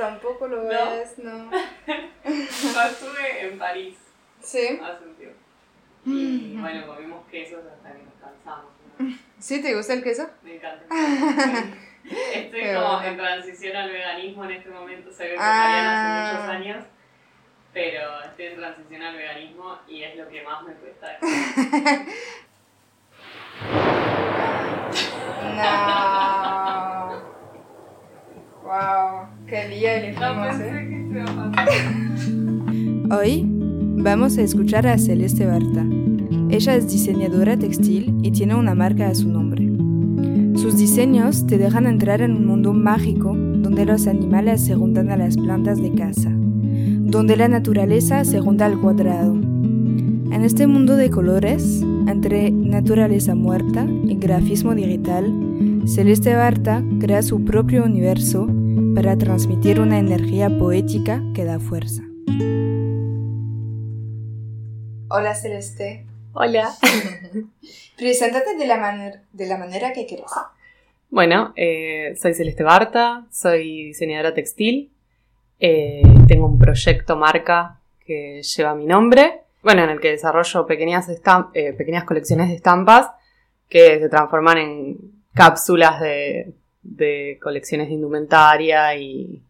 Tampoco lo No. es, no. Yo estuve en París Sí. hace un tiempo. Y bueno, comimos quesos hasta que nos cansamos. ¿no? ¿Sí te gusta el queso? Me encanta. Estoy Qué como bueno. en transición al veganismo en este momento. Soy Ah. vegetariana hace muchos años. Pero estoy en transición al veganismo y es lo que más me cuesta. No. Wow, qué día No elegimos, pensé ¿eh? que se iba a pasar. Hoy vamos a escuchar a Celeste Barta. Ella es diseñadora textil y tiene una marca a su nombre. Sus diseños te dejan entrar en un mundo mágico donde los animales se juntan a las plantas de casa, donde la naturaleza se junta al cuadrado. En este mundo de colores, entre naturaleza muerta y grafismo digital, Celeste Barta crea su propio universo para transmitir una energía poética que da fuerza. Hola Celeste, Hola. preséntate de la, de la manera que quieres. Bueno, eh, soy Celeste Barta, soy diseñadora textil. eh, tengo un proyecto marca que lleva mi nombre. Bueno, en el que desarrollo pequeñas, eh, pequeñas colecciones de estampas que se transforman en cápsulas de, de colecciones de indumentaria y,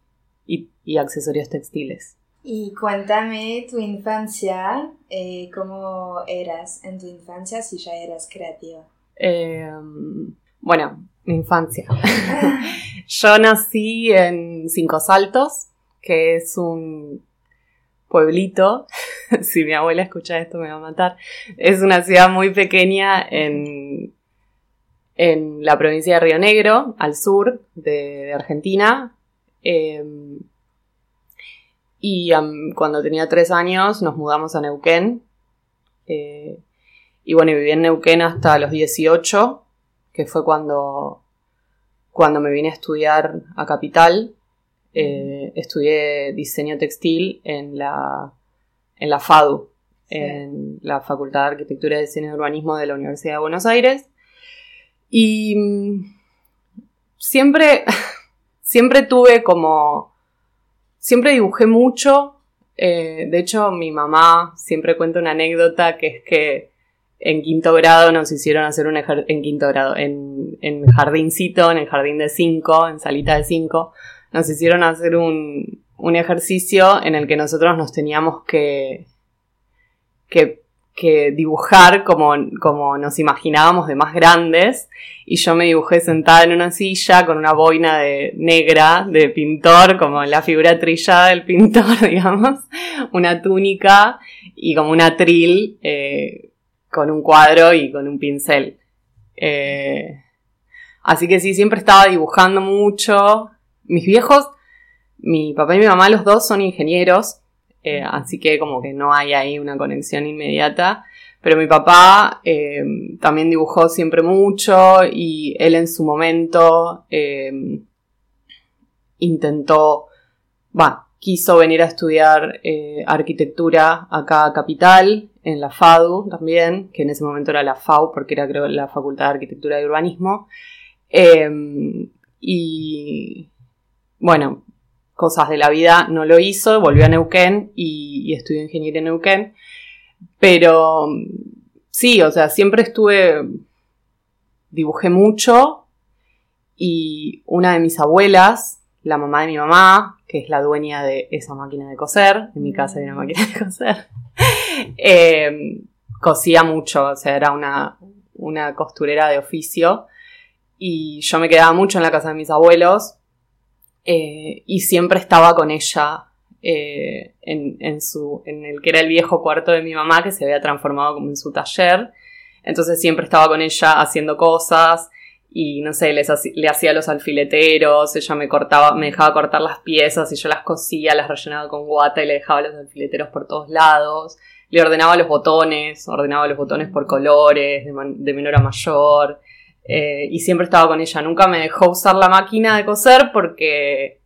y- y accesorios textiles. Y cuéntame tu infancia, eh, cómo eras en tu infancia si ya eras creativa. Eh, bueno, mi infancia. Yo nací en Cinco Saltos, que es un pueblito. si mi abuela escucha esto me va a matar. Es una ciudad muy pequeña en, en la provincia de Río Negro, al sur de, de Argentina. Eh, y cuando tenía tres años nos mudamos a Neuquén. Eh, y bueno, viví en Neuquén hasta los 18, que fue cuando, cuando me vine a estudiar a Capital. Eh, estudié diseño textil en la, en la FADU, Sí. en la Facultad de Arquitectura y Diseño y Urbanismo de la Universidad de Buenos Aires. Y mm, siempre, siempre tuve como, siempre dibujé mucho. eh, de hecho, mi mamá siempre cuenta una anécdota que es que en quinto grado nos hicieron hacer un en quinto grado, en, en jardincito, en el jardín de cinco, en salita de cinco, nos hicieron hacer un, un ejercicio en el que nosotros nos teníamos que, que, que dibujar como, como nos imaginábamos de más grandes. Y yo me dibujé sentada en una silla con una boina de negra de pintor, como la figura trillada del pintor, digamos, una túnica y como un atril eh, con un cuadro y con un pincel. Eh, así que sí, siempre estaba dibujando mucho. Mis viejos, mi papá y mi mamá, los dos son ingenieros, eh, así que como que no hay ahí una conexión inmediata. Pero mi papá eh, también dibujó siempre mucho y él en su momento eh, intentó, va, quiso venir a estudiar arquitectura acá a Capital, en la FADU también, que en ese momento era la FAU, porque era creo la Facultad de Arquitectura y Urbanismo. Y bueno, cosas de la vida no lo hizo, volvió a Neuquén y, estudió ingeniería en Neuquén. Pero sí, o sea, siempre estuve, dibujé mucho y una de mis abuelas, la mamá de mi mamá, que es la dueña de esa máquina de coser, en mi casa hay una máquina de coser, eh, cosía mucho, o sea, era una, una costurera de oficio y yo me quedaba mucho en la casa de mis abuelos eh, y siempre estaba con ella eh, en, en, su, en el que era el viejo cuarto de mi mamá que se había transformado como en su taller. Entonces siempre estaba con ella haciendo cosas y no sé, le hacía los alfileteros, ella me cortaba, me dejaba cortar las piezas y yo las cosía, las rellenaba con guata y le dejaba los alfileteros por todos lados. Le ordenaba los botones, ordenaba los botones por colores, de, menor a mayor. Eh, y siempre estaba con ella. Nunca me dejó usar la máquina de coser porque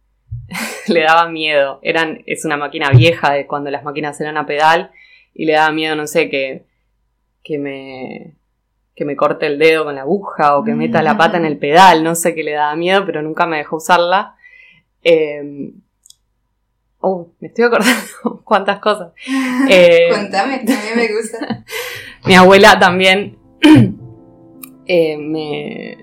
le daba miedo. Eran, es una máquina vieja de cuando las máquinas eran a pedal y le daba miedo, no sé, que, que me, que me corte el dedo con la aguja o que meta la pata en el pedal, no sé qué le daba miedo, pero nunca me dejó usarla. Eh, oh, me estoy acordando cuántas cosas. Eh, Cuéntame, también me gusta. mi abuela también eh, me,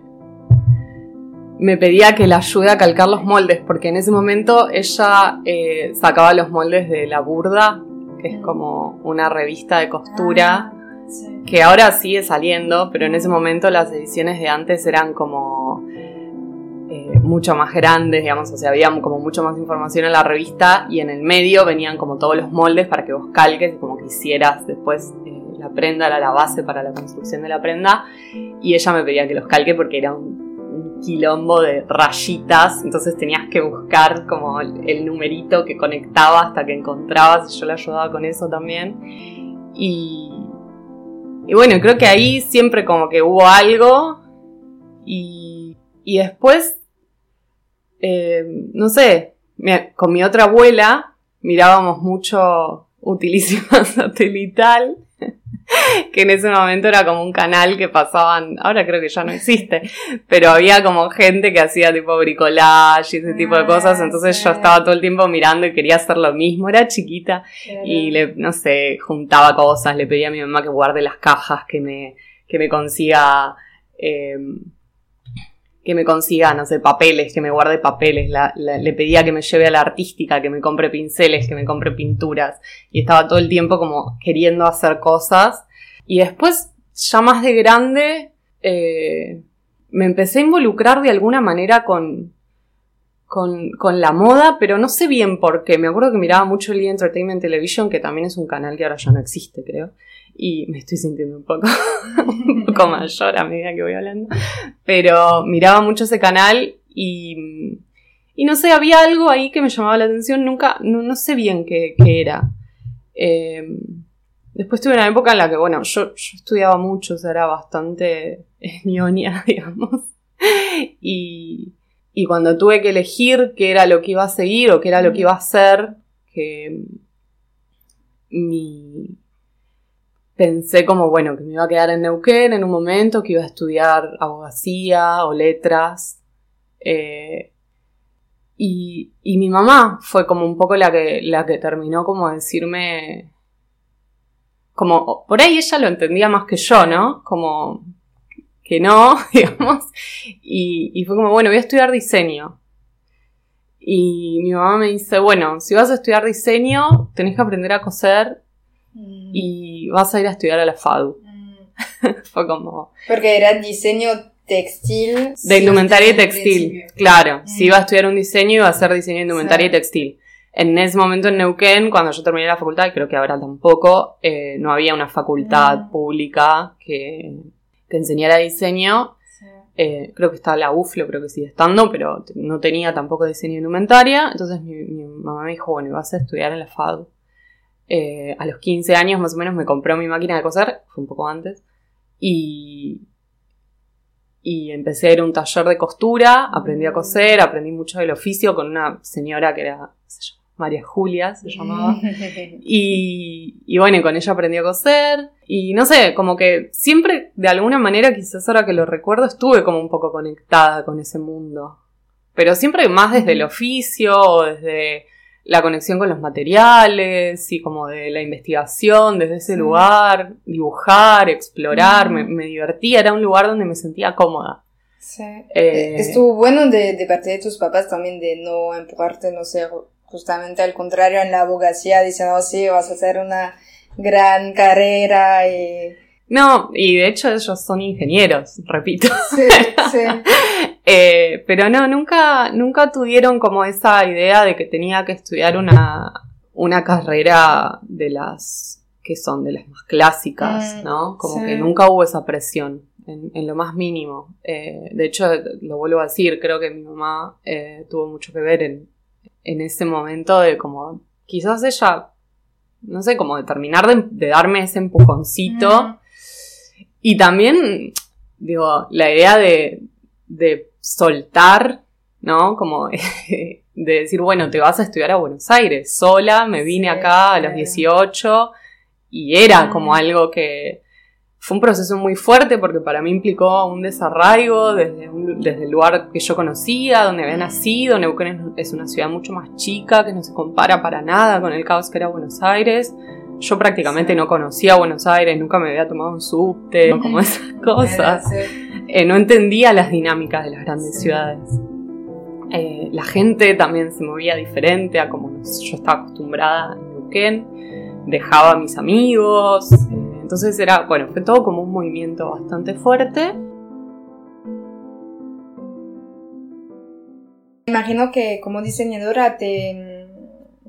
me pedía que la ayude a calcar los moldes, porque en ese momento ella eh, sacaba los moldes de La Burda, que es como una revista de costura. Ah que ahora sigue saliendo, pero en ese momento las ediciones de antes eran como eh, mucho más grandes, digamos, o sea, había como mucho más información en la revista y en el medio venían como todos los moldes para que vos calques y como que hicieras después eh, la prenda, era la base para la construcción de la prenda y ella me pedía que los calque porque era un, quilombo de rayitas, entonces tenías que buscar como el, numerito que conectaba hasta que encontrabas y yo le ayudaba con eso también. Y y bueno, creo que ahí siempre como que hubo algo y, y después, eh, no sé, con mi otra abuela mirábamos mucho Utilísima Satelital que en ese momento era como un canal que pasaban, ahora creo que ya no existe, pero había como gente que hacía tipo bricolage y ese tipo de cosas, ah, entonces yo estaba todo el tiempo mirando y quería hacer lo mismo, era chiquita y le, no sé, juntaba cosas, le pedía a mi mamá que guarde las cajas, que me, que me consiga, eh, que me consiga, no sé, papeles, que me guarde papeles, le pedía que me lleve a la artística, que me compre pinceles, que me compre pinturas, y estaba todo el tiempo como queriendo hacer cosas. Y después, ya más de grande, eh, me empecé a involucrar de alguna manera con, con, con, la moda, pero no sé bien por qué. Me acuerdo que miraba mucho el Entertainment Television, que también es un canal que ahora ya no existe, creo y me estoy sintiendo un poco, un poco mayor a medida que voy hablando, pero miraba mucho ese canal y, y no sé, había algo ahí que me llamaba la atención, nunca, no, no sé bien qué, qué era. Eh, después tuve una época en la que, bueno, yo, yo estudiaba mucho, o sea, era bastante ñoña, digamos, y, y cuando tuve que elegir qué era lo que iba a seguir o qué era lo que iba a hacer, que mi, pensé como, bueno, que me iba a quedar en Neuquén en un momento, que iba a estudiar abogacía o letras. Eh, y, y, mi mamá fue como un poco la que, la que terminó como decirme, como, por ahí ella lo entendía más que yo, ¿no? Como que no, digamos. Y, y fue como, bueno, voy a estudiar diseño. Y mi mamá me dice, bueno, si vas a estudiar diseño, tenés que aprender a coser Mm. y vas a ir a estudiar a la FADU. Mm. Fue como... Porque era diseño textil. De indumentaria y textil, claro. Si iba a mm. estudiar un diseño, iba a hacer diseño de indumentaria y textil. En ese momento en Neuquén, cuando yo terminé la facultad, y creo que ahora tampoco, eh, no había una facultad pública que, que enseñara diseño. Eh, creo que estaba la UFLO, creo que sigue estando, pero no tenía tampoco diseño de indumentaria. Entonces mi, mi mamá me dijo, bueno, vas a estudiar en la FADU. Eh, a los 15 años más o menos me compré mi máquina de coser, fue un poco antes, y, y empecé a ir a un taller de costura, aprendí a coser, aprendí mucho del oficio con una señora que era, María Julia se llamaba. y, y bueno, con ella aprendí a coser. Y no sé, como que siempre, de alguna manera, quizás ahora que lo recuerdo, estuve como un poco conectada con ese mundo. Pero siempre más desde el oficio o desde la conexión con los materiales y como de la investigación desde ese lugar, dibujar, explorar, me, me divertía, era un lugar donde me sentía cómoda. Sí. Eh, Estuvo bueno de, de, parte de tus papás también de no empujarte, no sé, justamente al contrario en la abogacía, diciendo, oh, sí, vas a hacer una gran carrera y... No, y de hecho ellos son ingenieros, repito. Sí, sí. eh, pero no, nunca, nunca tuvieron como esa idea de que tenía que estudiar una, una carrera de las que son de las más clásicas, mm, ¿no? Como que nunca hubo esa presión en, lo más mínimo. Eh, de hecho, lo vuelvo a decir, creo que mi mamá eh, tuvo mucho que ver en, en, ese momento de como, quizás ella, no sé, como de terminar de, darme ese empujoncito. Y también, digo, la idea de, de soltar, ¿no? Como de decir, bueno, te vas a estudiar a Buenos Aires sola, me vine acá a los 18 y era como algo que fue un proceso muy fuerte porque para mí implicó un desarraigo desde, desde el lugar que yo conocía, donde había nacido. Neuquén es una ciudad mucho más chica, que no se compara para nada con el caos que era Buenos Aires. Yo prácticamente no conocía Buenos Aires, nunca me había tomado un subte, como esas cosas. Eh, no entendía las dinámicas de las grandes ciudades. Eh, la gente también se movía diferente a como yo estaba acostumbrada en Neuquén. Dejaba a mis amigos. Entonces era, bueno, fue todo como un movimiento bastante fuerte. Imagino que como diseñadora te,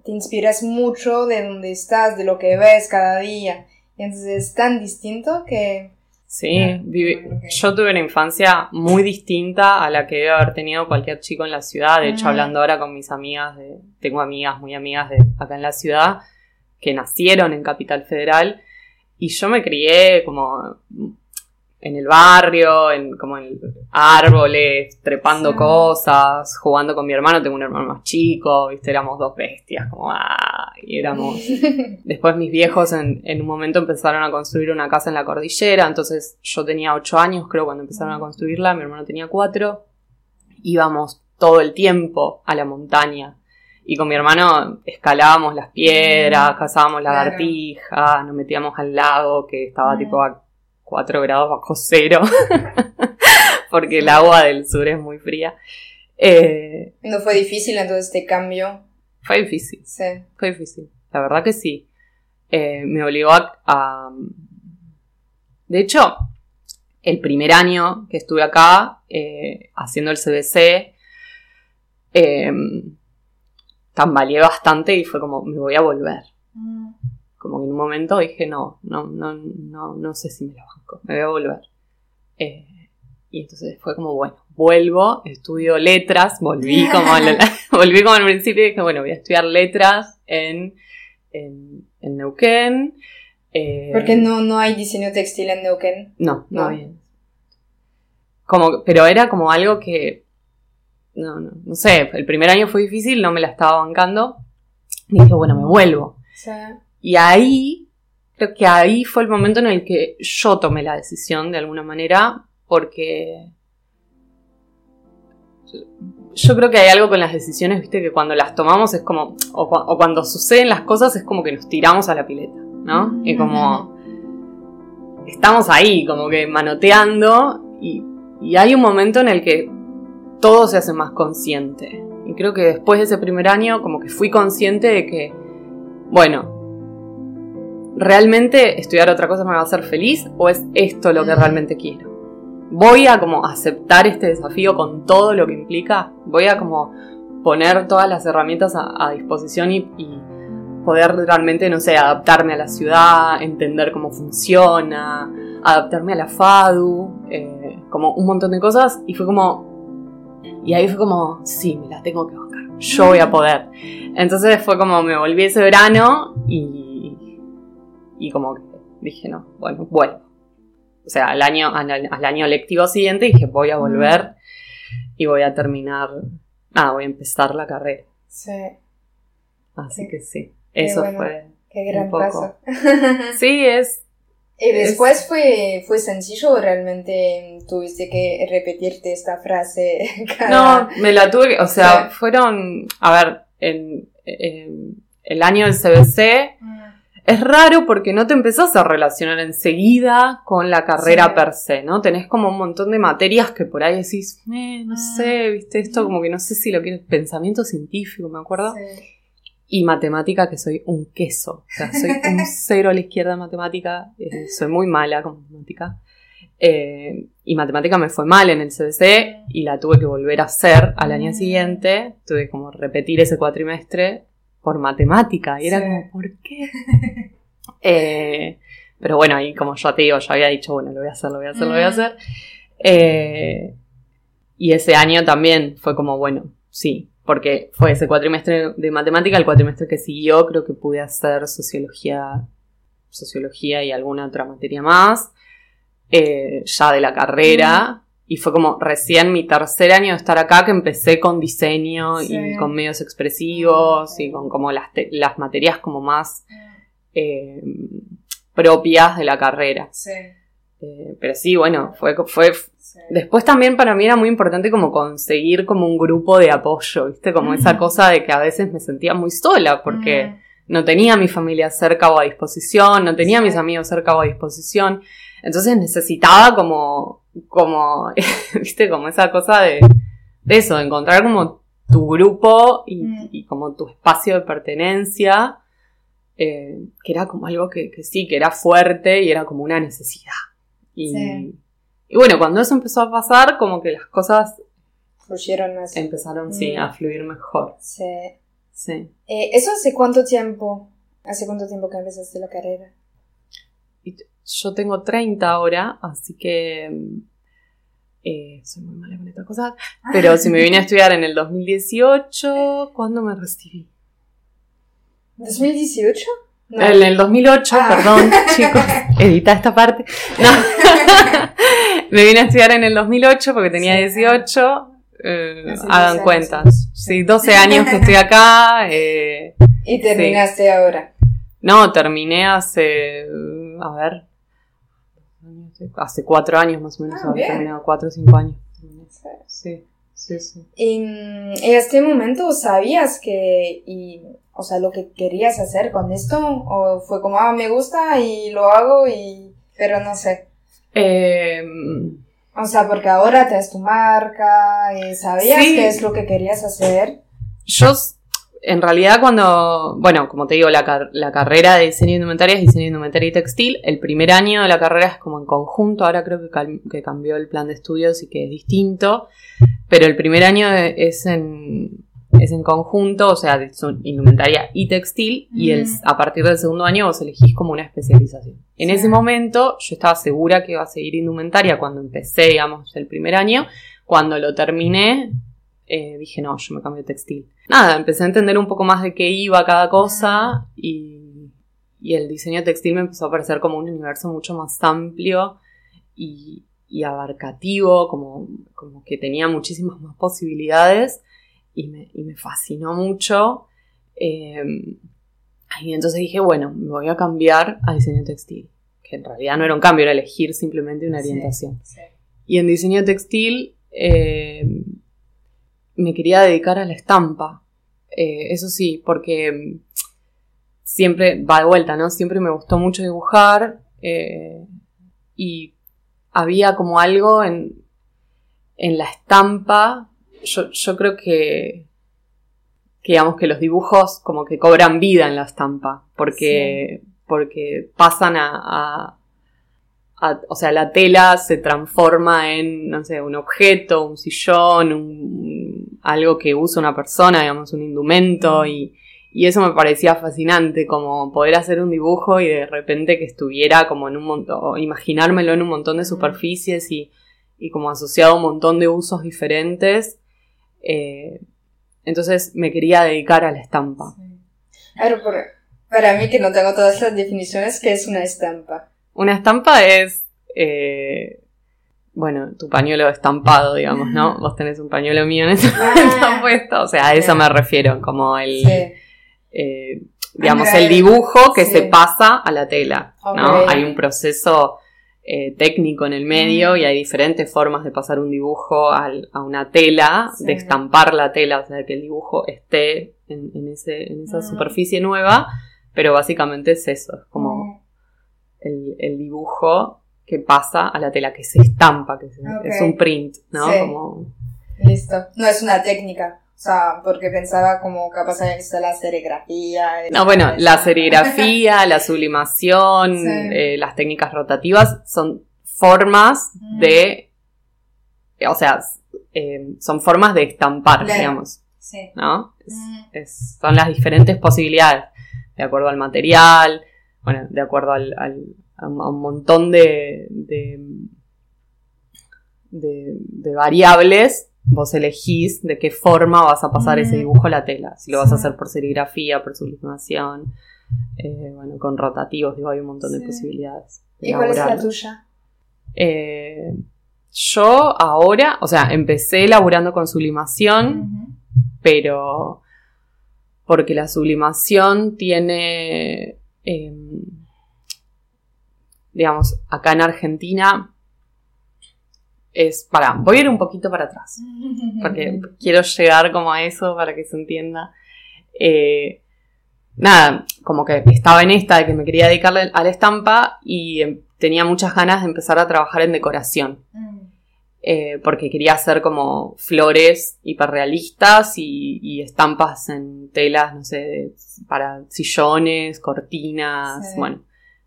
te inspiras mucho de donde estás, de lo que ves cada día. Entonces es tan distinto que... Sí, yo tuve una infancia muy distinta a la que debe haber tenido cualquier chico en la ciudad. De hecho, hablando ahora con mis amigas, de, tengo amigas muy amigas de acá en la ciudad que nacieron en Capital Federal y yo me crié como en el barrio, en, como en árboles, trepando cosas, jugando con mi hermano, tengo un hermano más chico, viste, éramos dos bestias, como ah, y éramos. Después mis viejos en, en, un momento empezaron a construir una casa en la cordillera, entonces yo tenía ocho años, creo, cuando empezaron a construirla, mi hermano tenía cuatro, íbamos todo el tiempo a la montaña y con mi hermano escalábamos las piedras, cazábamos lagartijas, nos metíamos al lago que estaba tipo a 4 grados bajo cero, porque el agua del sur es muy fría. Eh, ¿No fue difícil entonces este cambio? Fue difícil. Sí. Fue difícil. La verdad que sí. Eh, me obligó a, De hecho, el primer año que estuve acá eh, haciendo el CBC, tambaleé bastante y fue como, me voy a volver. Como que en un momento dije, no, no, no, no, no sé si me lo banco, me voy a volver. Eh, y entonces fue como, bueno, vuelvo, estudio letras, volví como, volví como al principio y dije, bueno, voy a estudiar letras en, en, en Neuquén. Eh, ¿Por no, no hay diseño textil en Neuquén? No, no, no hay. Como, pero era como algo que no, no, no sé, el primer año fue difícil, no me la estaba bancando. Y dije, bueno, me vuelvo. Y ahí, creo que ahí fue el momento en el que yo tomé la decisión de alguna manera, porque yo creo que hay algo con las decisiones, viste, que cuando las tomamos es como, o, cuando suceden las cosas es como que nos tiramos a la pileta, ¿no? Y como estamos ahí, como que manoteando, y, y hay un momento en el que todo se hace más consciente. Y creo que después de ese primer año como que fui consciente de que, bueno, ¿realmente estudiar otra cosa me va a hacer feliz o es esto lo que realmente quiero? Voy a como aceptar este desafío con todo lo que implica, voy a como poner todas las herramientas a, disposición y, poder realmente, no sé, adaptarme a la ciudad, entender cómo funciona, adaptarme a la FADU, eh, como un montón de cosas y fue como, y ahí fue como, sí, me la tengo que buscar, yo voy a poder. Entonces fue como, me volví ese verano y, y como que dije, no, bueno, vuelvo. O sea, al año, al, año lectivo siguiente dije, voy a volver y voy a terminar, ah, voy a empezar la carrera. Sí. Así Sí. que sí, eso bueno. fue. Qué gran Un poco. paso. Sí, es. ¿Y después fue, fue sencillo o realmente tuviste que repetirte esta frase cada... No, me la tuve que. O sea, Sí. fueron. A ver, en, en el año del CBC. Mm, Es raro porque no te empezás a relacionar enseguida con la carrera Sí. per se, ¿no? Tenés como un montón de materias que por ahí decís, eh, no Mm. sé, viste, esto como que no sé si lo quieres, pensamiento científico, me acuerdo. sí. Y matemática, que soy un queso. O sea, soy un cero a la izquierda en matemática. eh, soy muy mala con matemática. Eh, y matemática me fue mal en el CBC y la tuve que volver a hacer al año Mm. siguiente. Tuve como repetir ese cuatrimestre por matemática. Y era Sí. como, ¿por qué? Eh, pero bueno, ahí como ya te digo, yo había dicho, bueno, lo voy a hacer, lo voy a hacer, lo voy a Mm. hacer. Eh, y ese año también fue como, bueno, sí, porque fue ese cuatrimestre de matemática, el cuatrimestre que siguió creo que pude hacer sociología, sociología y alguna otra materia más, eh, ya de la carrera. Y fue como recién mi tercer año de estar acá que empecé con diseño Sí. y con medios expresivos y con como las, te- las materias como más eh, propias de la carrera. Sí, Eh, pero sí, bueno, fue, fue sí. Después también para mí era muy importante como conseguir como un grupo de apoyo, ¿viste? Como esa Mm. cosa de que a veces me sentía muy sola porque Mm, no tenía a mi familia cerca o a disposición, no tenía a mis amigos cerca o a disposición. Entonces necesitaba como, como, ¿viste? Como esa cosa de, de eso, de encontrar como tu grupo y, Mm. y como tu espacio de pertenencia, eh, que era como algo que, que sí, que era fuerte y era como una necesidad. Y, Sí. y bueno, cuando eso empezó a pasar, como que las cosas Fluyeron más. empezaron, sí, Mm. a fluir mejor. Sí. Sí. Eh, ¿Eso hace cuánto tiempo? ¿Hace cuánto tiempo que empezaste la carrera? Yo tengo 30 ahora, así que eh, soy muy mala con estas cosas. Pero si me vine a estudiar en el 2018, ¿cuándo me recibí? ¿2018? No. En el 2008, Ah. perdón, chicos, edita esta parte. No. me vine a estudiar en el 2008 porque tenía Sí. 18. eh, Hace 12 hagan cuentas. Sí, 12 años que estoy acá. eh, Y terminaste ahora. no, terminé hace. A ver. Hace cuatro años más o menos. Ah, bien. terminado cuatro o cinco años. Sí, sí, sí. Y en este momento sabías que, y, o sea, lo que querías hacer con esto, o fue como, ah, me gusta y lo hago y, pero no sé. Eh, O sea, porque ahora te tu marca, y sabías Sí. qué es lo que querías hacer. yo, en realidad, cuando. Bueno, como te digo, la, car- la carrera de diseño de indumentaria es diseño de indumentaria y textil. El primer año de la carrera es como en conjunto. Ahora creo que, cambió el plan de estudios y que es distinto. Pero el primer año e- es en. Es en conjunto, o sea, son indumentaria y textil, y el, Mm. a partir del segundo año vos elegís como una especialización. En Sí. ese momento yo estaba segura que iba a seguir indumentaria cuando empecé, digamos, el primer año. Cuando lo terminé, eh, dije, no, yo me cambio a textil. Nada, empecé a entender un poco más de qué iba cada cosa y, y el diseño textil me empezó a parecer como un universo mucho más amplio y, y abarcativo, como, como que tenía muchísimas más posibilidades y me, y me fascinó mucho. Eh, y entonces dije, bueno, me voy a cambiar a diseño textil, que en realidad no era un cambio, era elegir simplemente una Sí. orientación. Y en diseño textil eh, me quería dedicar a la estampa. Eh, eso sí, porque mm, siempre va de vuelta, ¿no? Siempre me gustó mucho dibujar eh, y había como algo en, en la estampa. Yo, yo creo que, que, digamos, que los dibujos como que cobran vida en la estampa, porque, porque pasan a, a- a- o sea, la tela se transforma en, no sé, un objeto, un sillón, un- algo que usa una persona, digamos, un indumento, y, y eso me parecía fascinante, como poder hacer un dibujo y de repente que estuviera como en un montón, imaginármelo en un montón de superficies y, y como asociado a un montón de usos diferentes. Eh, entonces me quería dedicar a la estampa. Por- para mí que no tengo todas las definiciones, ¿qué es una estampa? Una estampa es, eh, bueno, tu pañuelo estampado, digamos, ¿no? Vos tenés un pañuelo mío en ese momento Ah. puesto, o sea, a eso me refiero, como el, Sí. eh, digamos, el dibujo que se pasa a la tela, ¿no? Hay un proceso eh, técnico en el medio mm. y hay diferentes formas de pasar un dibujo a una tela, de estampar la tela, o sea, que el dibujo esté en, esa mm. superficie nueva, pero básicamente es eso, es como mm. el, dibujo que pasa a la tela, que se estampa, que es un print, ¿no? Listo. No es una técnica. O sea, porque pensaba como capaz que está la serigrafía. No, bueno, la serigrafía, la sublimación, eh, las técnicas rotativas son formas de, o sea, eh, son formas de estampar, digamos. Sí. ¿No? son las diferentes posibilidades, de acuerdo al material, bueno, de acuerdo al, a un montón de, de, de variables vos elegís de qué forma vas a pasar ese dibujo a la tela. Si lo vas a hacer por serigrafía, por sublimación, eh, bueno, con rotativos, digo, hay un montón de posibilidades. ¿Y cuál es la tuya? Eh, yo ahora, o sea, empecé laburando con sublimación, pero porque la sublimación tiene, em, digamos, acá en Argentina es, para, voy a ir un poquito para atrás, porque quiero llegar como a eso para que se entienda. Eh, nada, como que estaba en esta de que me quería dedicarle a la estampa y em, tenía muchas ganas de empezar a trabajar en decoración. Mm. Eh, porque quería hacer como flores hiperrealistas y, y estampas en telas, no sé, para sillones, cortinas, bueno,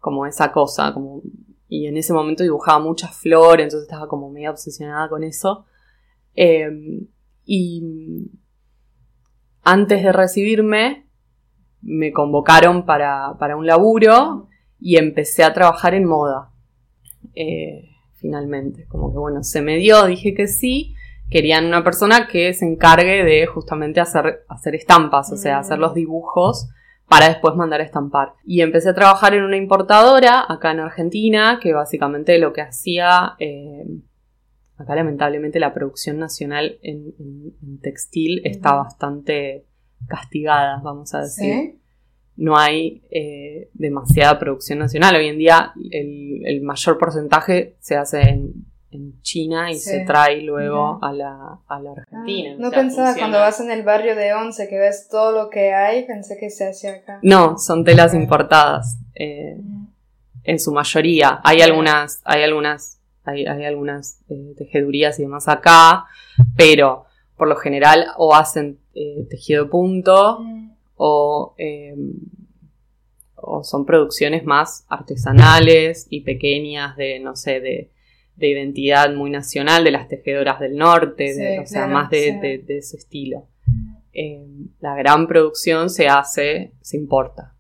como esa cosa, como y en ese momento dibujaba muchas flores, entonces estaba como medio obsesionada con eso. Em, y antes de recibirme, me convocaron para, un laburo y empecé a trabajar en moda. Eh, finalmente, como que bueno, se me dio, dije que sí. Querían una persona que se encargue de justamente hacer, hacer estampas, o sea, hacer los dibujos para después mandar a estampar. Y empecé a trabajar en una importadora acá en Argentina, que básicamente lo que hacía, eh, acá lamentablemente la producción nacional en, textil está bastante castigada, vamos a decir. No hay eh, demasiada producción nacional. Hoy en día el mayor porcentaje se hace en en China y se trae luego a la, a la Argentina. Ah, no pensaba cuando vas en el barrio de Once que ves todo lo que hay, pensé que se hacía acá. No, son telas importadas. Eh, en su mayoría. Hay algunas, hay algunas, hay, hay algunas eh, tejedurías y demás acá, pero por lo general o hacen eh, tejido de punto o, em, o son producciones más artesanales y pequeñas de, no sé, de de identidad muy nacional de las tejedoras del norte, o sea, más de, ese estilo. Eh, la gran producción se hace, se importa.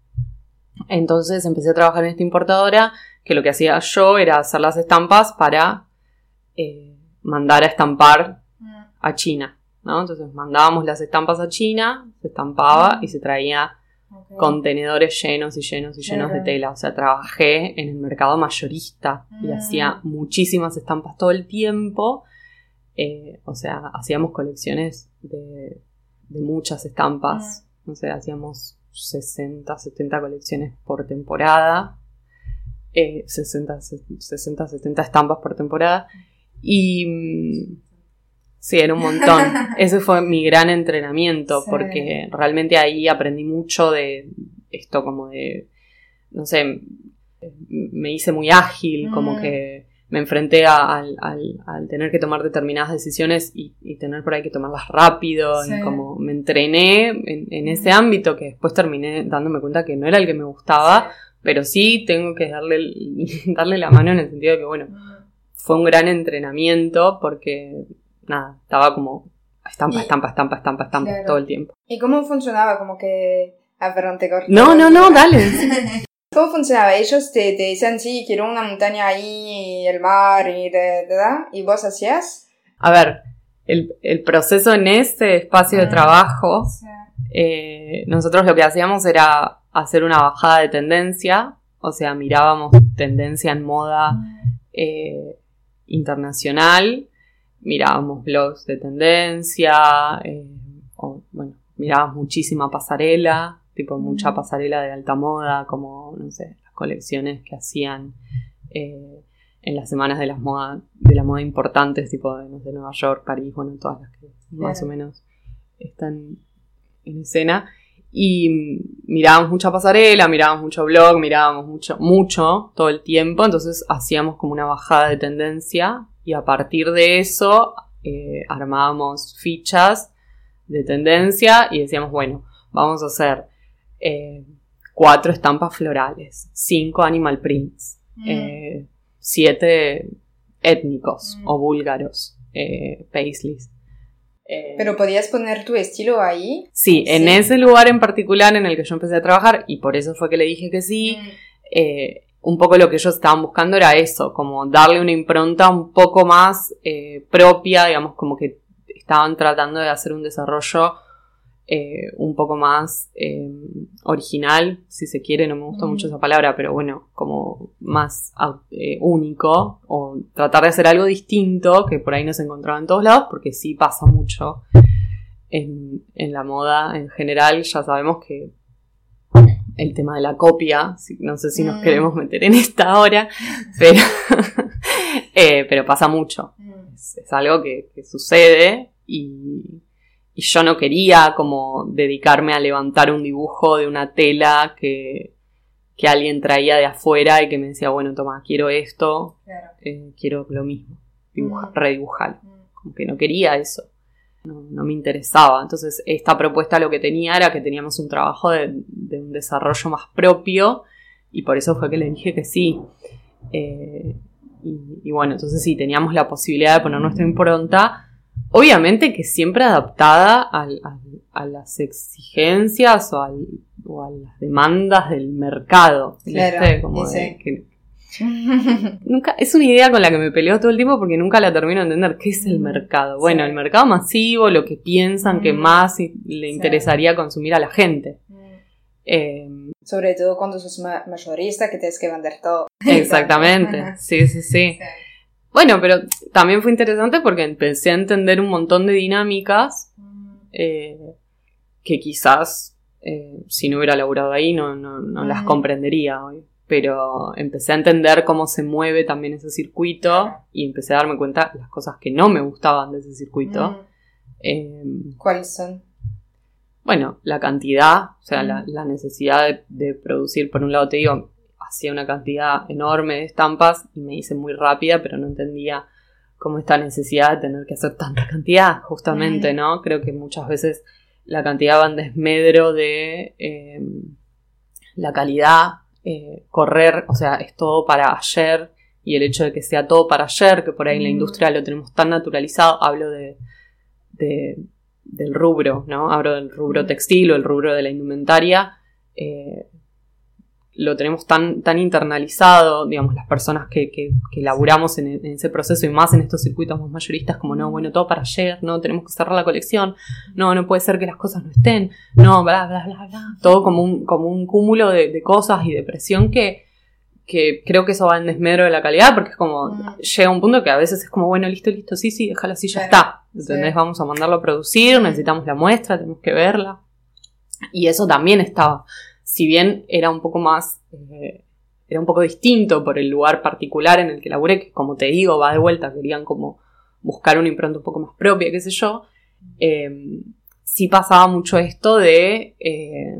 Entonces empecé a trabajar en esta importadora, que lo que hacía yo era hacer las estampas para eh, mandar a estampar a China. ¿no? Entonces mandábamos las estampas a China, se estampaba y se traía contenedores llenos y llenos y llenos de tela. O sea, trabajé en el mercado mayorista y mm. hacía muchísimas estampas todo el tiempo. Eh, o sea, hacíamos colecciones de, muchas estampas. Mm. O sea, hacíamos 60, 70 colecciones por temporada. 60, 60, 70 estampas por temporada. Y mm, Sí, era un montón. Ese fue mi gran entrenamiento, porque realmente ahí aprendí mucho de esto, como de, no sé, me hice muy ágil, como mm. que me enfrenté al, tener que tomar determinadas decisiones y, tener por ahí que tomarlas rápido, y como me entrené en, ese mm. ámbito que después terminé dándome cuenta que no era el que me gustaba, pero sí tengo que darle, darle la mano en el sentido de que, bueno, mm. fue un gran entrenamiento porque nada, estaba como estampa, estampa, estampa, estampa, estampa todo el tiempo. ¿Y cómo funcionaba? Como que... Ah, perdón, te corté. No, no, no, dale. ¿Cómo funcionaba? Ellos te, te decían, sí, quiero una montaña ahí, el mar, y, de, ¿y vos hacías? A ver, el, el proceso en este espacio de trabajo, eh, nosotros lo que hacíamos era hacer una bajada de tendencia, o sea, mirábamos tendencia en moda eh, internacional mirábamos blogs de tendencia, eh, o, bueno, mirábamos muchísima pasarela, tipo mucha pasarela de alta moda, como, no sé, las colecciones que hacían eh, en las semanas de las modas, de la moda importantes, tipo de, no sé, Nueva York, París, bueno, todas las que más o menos están en escena. Y mirábamos mucha pasarela, mirábamos mucho blog, mirábamos mucho, mucho todo el tiempo, entonces hacíamos como una bajada de tendencia y a partir de eso eh, armábamos fichas de tendencia y decíamos, bueno, vamos a hacer eh, cuatro estampas florales, cinco animal prints, mm. eh, siete étnicos mm. o búlgaros, paisleys. Pero podías poner tu estilo ahí. Sí, en ese lugar en particular en el que yo empecé a trabajar, y por eso fue que le dije que sí, mm un poco lo que ellos estaban buscando era eso, como darle una impronta un poco más eh, propia, digamos, como que estaban tratando de hacer un desarrollo eh, un poco más eh, original, si se quiere, no me gusta mucho esa palabra, pero bueno, como más único, o tratar de hacer algo distinto que por ahí no se encontraba en todos lados, porque sí pasa mucho en, en la moda en general, ya sabemos que el tema de la copia, no sé si nos mm. queremos meter en esta hora, pero, eh, pero pasa mucho. Mm. Es, algo que, sucede y, y, yo no quería como dedicarme a levantar un dibujo de una tela que, que alguien traía de afuera y que me decía, bueno, toma, quiero esto, eh, quiero lo mismo, dibujar, mm. redibujar. Como que no quería eso no, me interesaba. Entonces, esta propuesta lo que tenía era que teníamos un trabajo de, un desarrollo más propio y por eso fue que le dije que sí. Eh, y, bueno, entonces sí, teníamos la posibilidad de poner nuestra impronta, obviamente que siempre adaptada a las exigencias o, a las demandas del mercado. Claro, Como que, nunca, es una idea con la que me peleo todo el tiempo porque nunca la termino de entender. ¿Qué es el mm, mercado? Bueno, el mercado masivo, lo que piensan que mm. más le interesaría consumir a la gente. Mm. Em, Sobre todo cuando sos mayorista que tienes que vender todo. Exactamente, sí, sí, sí. Bueno, pero también fue interesante porque empecé a entender un montón de dinámicas eh, que quizás eh, si no hubiera laburado ahí no, no las comprendería hoy pero empecé a entender cómo se mueve también ese circuito y empecé a darme cuenta las cosas que no me gustaban de ese circuito. Mm. Em, ¿Cuáles son? Bueno, la cantidad, o sea, la, mm. necesidad de, producir, por un lado te digo, hacía una cantidad enorme de estampas y me hice muy rápida, pero no entendía cómo esta necesidad de tener que hacer tanta cantidad, justamente, mm. ¿no? Creo que muchas veces la cantidad va en desmedro de em, la calidad eh, correr, o sea, es todo para ayer y el hecho de que sea todo para ayer, que por ahí en la mm. industria lo tenemos tan naturalizado, hablo de, del rubro, ¿no? Hablo del rubro mm. textil o el rubro de la indumentaria, eh, lo tenemos tan, tan internalizado, digamos, las personas que, que, que laburamos en, ese proceso y más en estos circuitos más mayoristas, como no, bueno, todo para ayer, no, tenemos que cerrar la colección, no, no puede ser que las cosas no estén, no, bla, bla, bla, bla, todo como un, como un cúmulo de, cosas y de presión que, que creo que eso va en desmedro de la calidad, porque es como, mm. llega un punto que a veces es como, bueno, listo, listo, sí, sí, déjalo así, ya está, ¿entendés? Vamos a mandarlo a producir, necesitamos la muestra, tenemos que verla. Y eso también estaba si bien era un poco más, eh, era un poco distinto por el lugar particular en el que laburé, que como te digo, va de vuelta, querían como buscar una impronta un poco más propia, qué sé yo, eh, sí pasaba mucho esto de, eh,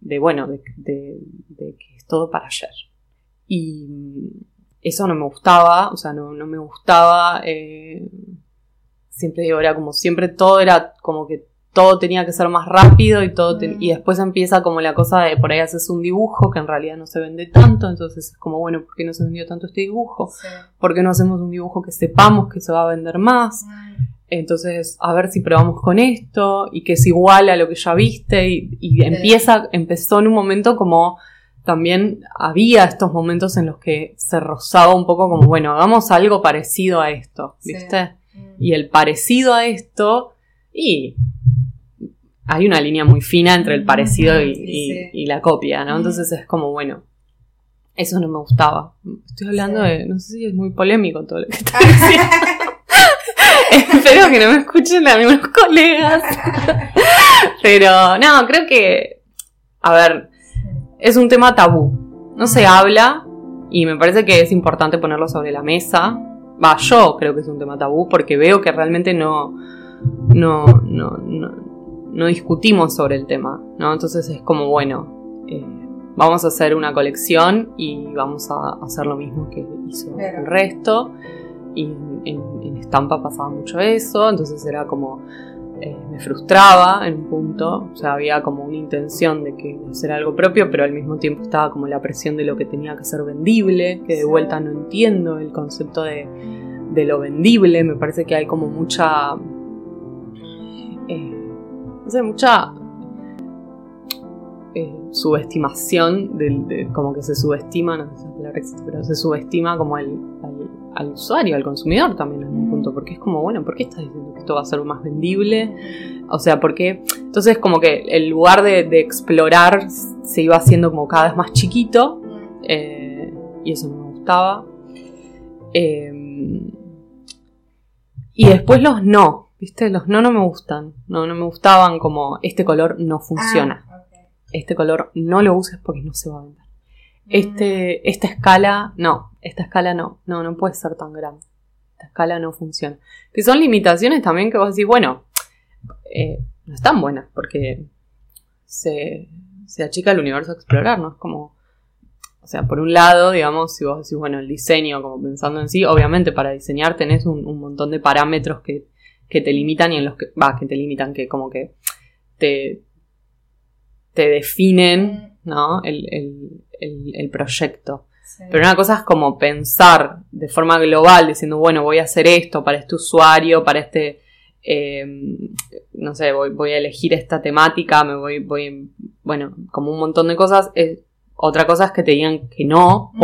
de bueno, de, que es todo para ayer. Y eso no me gustaba, o sea, no, no me gustaba, siempre digo, era como siempre todo era como que todo tenía que ser más rápido y todo y después empieza como la cosa de por ahí haces un dibujo que en realidad no se vende tanto, entonces es como bueno, ¿por qué no se vendió tanto este dibujo? ¿Por qué no hacemos un dibujo que sepamos que se va a vender más? Entonces, a ver si probamos con esto y que es igual a lo que ya viste y, empieza, empezó en un momento como también había estos momentos en los que se rozaba un poco como, bueno, hagamos algo parecido a esto, ¿viste? Mm. Y el parecido a esto, y hay una línea muy fina entre el parecido y, la copia, ¿no? Entonces es como, bueno, eso no me gustaba. Estoy hablando de, no sé si es muy polémico todo lo que estoy diciendo. Espero que no me escuchen algunos colegas. Pero no, creo que a ver, es un tema tabú. No se habla y me parece que es importante ponerlo sobre la mesa. Va, yo creo que es un tema tabú porque veo que realmente no, no, no, no, discutimos sobre el tema, ¿no? Entonces es como, bueno, eh, vamos a hacer una colección y vamos a hacer lo mismo que hizo el resto. Y en estampa pasaba mucho eso, entonces era como eh, me frustraba en un punto, o sea, había como una intención de que hacer algo propio, pero al mismo tiempo estaba como la presión de lo que tenía que ser vendible, que de vuelta no entiendo el concepto de, lo vendible, me parece que hay como mucha, no sé, mucha eh, subestimación, del, como que se subestima, no sé si palabra existe, pero se subestima como el, al usuario, al consumidor también en un punto, porque es como, bueno, ¿por qué estás diciendo que esto va a ser más vendible? O sea, porque entonces como que el lugar de, explorar se iba haciendo como cada vez más chiquito eh, y eso no me gustaba. Eh, y después los no, ¿viste? Los no no me gustan, no, no me gustaban como este color no funciona. Ah, este color no lo uses porque no se va a vender. Este, esta escala, no, esta escala no, no, no puede ser tan grande. Esta escala no funciona. Que son limitaciones también que vos decís, bueno, eh, no están buenas porque se, se achica el universo a explorar, ¿no? Es como, o sea, por un lado, digamos, si vos decís, bueno, el diseño, como pensando en sí, obviamente para diseñar tenés un, montón de parámetros que, que, te limitan y en los que, va, que te limitan, que como que te, te definen, ¿no? el, el, proyecto. Pero una cosa es como pensar de forma global, diciendo, bueno, voy a hacer esto para este usuario, para este, em, no sé, voy, a elegir esta temática, me voy, voy, bueno, como un montón de cosas. otra cosa es que te digan que no, mm,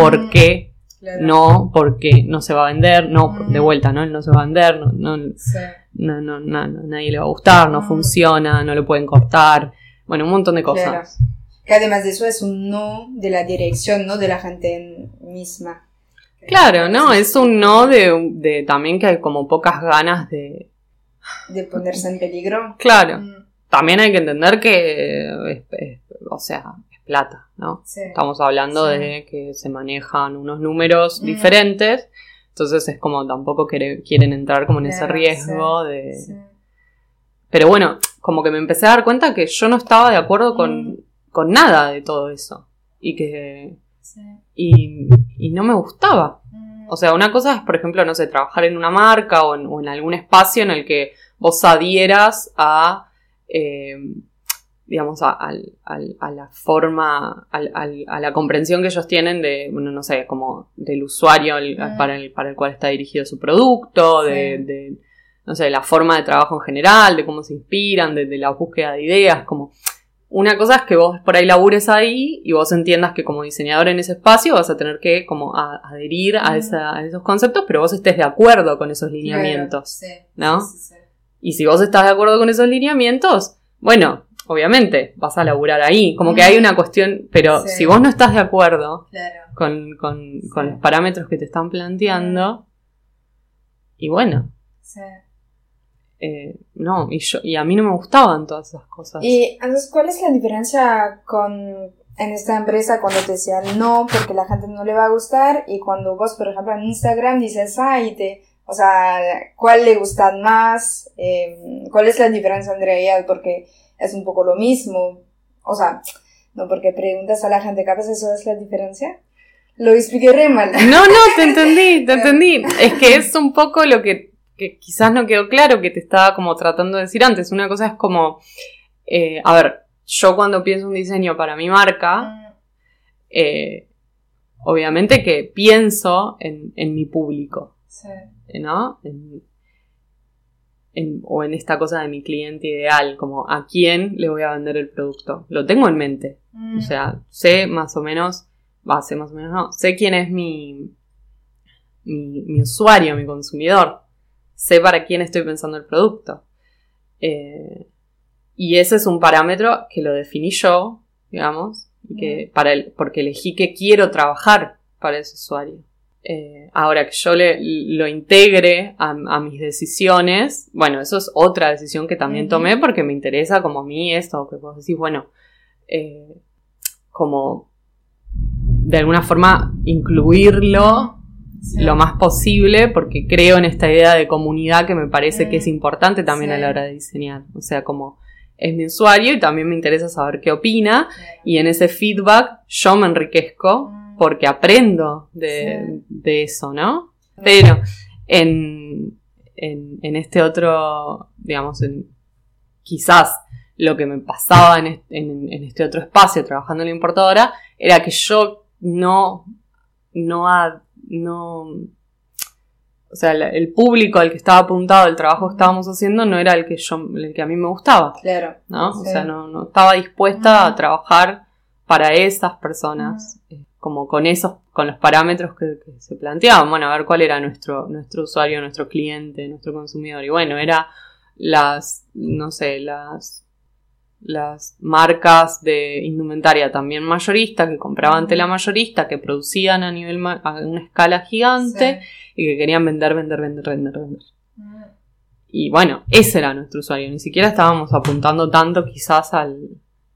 no, porque no se va a vender, no, de mm. vuelta, ¿no? No se va a vender, no, no, no, no, nadie le va a gustar, no mm. funciona, no lo pueden cortar, bueno, un montón de cosas que además de eso es un no de la dirección, no de la gente misma. Claro, no, es un no de, también que hay como pocas ganas de... De ponerse en peligro. Claro. Mm. También hay que entender que, o sea, plata, ¿no? Estamos hablando de que se manejan unos números mm. diferentes, entonces es como tampoco quieren entrar como en ese riesgo de... Pero bueno, como que me empecé a dar cuenta que yo no estaba de acuerdo con, mm con nada de todo eso. Y que. Y, no me gustaba. Mm. O sea, una cosa es, por ejemplo, no sé, trabajar en una marca o en, algún espacio en el que vos adhieras a. Eh, digamos, a, la forma, a, la comprensión que ellos tienen de, bueno, no sé, como del usuario mm. para, el, para el cual está dirigido su producto, de, de, no sé, la forma de trabajo en general, de cómo se inspiran, de, de la búsqueda de ideas, como una cosa es que vos por ahí labures ahí y vos entiendas que como diseñador en ese espacio vas a tener que como adherir a, esos conceptos, pero vos estés de acuerdo con esos lineamientos, ¿no? y si vos estás de acuerdo con esos lineamientos, bueno, obviamente vas a laburar ahí, como que hay una cuestión, pero si vos no estás de acuerdo con, los parámetros que te están planteando, y bueno, eh, no, y, yo, y a mí no me gustaban todas esas cosas. Y entonces, ¿cuál es la diferencia con en esta empresa cuando te decían no porque la gente no le va a gustar y cuando vos, por ejemplo, en Instagram dices, ay, te, o sea, ¿cuál le gustan más? Em, ¿Cuál es la diferencia entre ellas? Porque es un poco lo mismo. O sea, no porque preguntas a la gente, ¿capaz eso es la diferencia? Lo expliqué re mal. No, no, te entendí, te entendí. Es que es un poco lo que que quizás no quedó claro que te estaba como tratando de decir antes. Una cosa es como, eh, a ver, yo cuando pienso un diseño para mi marca, eh, obviamente que pienso en, mi público, ¿no? O en esta cosa de mi cliente ideal, como a quién le voy a vender el producto. Lo tengo en mente. O sea, sé más o menos, va, sé más o menos, no, sé quién es mi, mi, mi usuario, mi consumidor sé para quién estoy pensando el producto. Eh, y ese es un parámetro que lo definí yo, digamos, que para el, porque elegí que quiero trabajar para ese usuario. Eh, ahora que yo le, lo integre a, mis decisiones, bueno, eso es otra decisión que también tomé porque me interesa como a mí esto, que vos decís, bueno, eh, como de alguna forma incluirlo lo más posible porque creo en esta idea de comunidad que me parece que es importante también a la hora de diseñar. O sea, como es mi usuario y también me interesa saber qué opina y en ese feedback yo me enriquezco. Porque aprendo de, eso, ¿no? Pero en, en, este otro, digamos, en, quizás lo que me pasaba en, en, este otro espacio trabajando en la importadora era que yo no, no, no, o sea, el público al que estaba apuntado el trabajo que estábamos haciendo no era el que yo, el que a mí me gustaba. Claro. ¿no? O sea, no, no estaba dispuesta a trabajar para esas personas, como con esos, con los parámetros que, se planteaban. Bueno, a ver cuál era nuestro, nuestro usuario, nuestro cliente, nuestro consumidor. Y bueno, era las, no sé, las las marcas de indumentaria también mayorista que compraban tela mayorista, que producían a nivel a una escala gigante y que querían vender, vender, vender, vender, vender. Mm. Y bueno, ese era nuestro usuario. Ni siquiera estábamos apuntando tanto quizás al,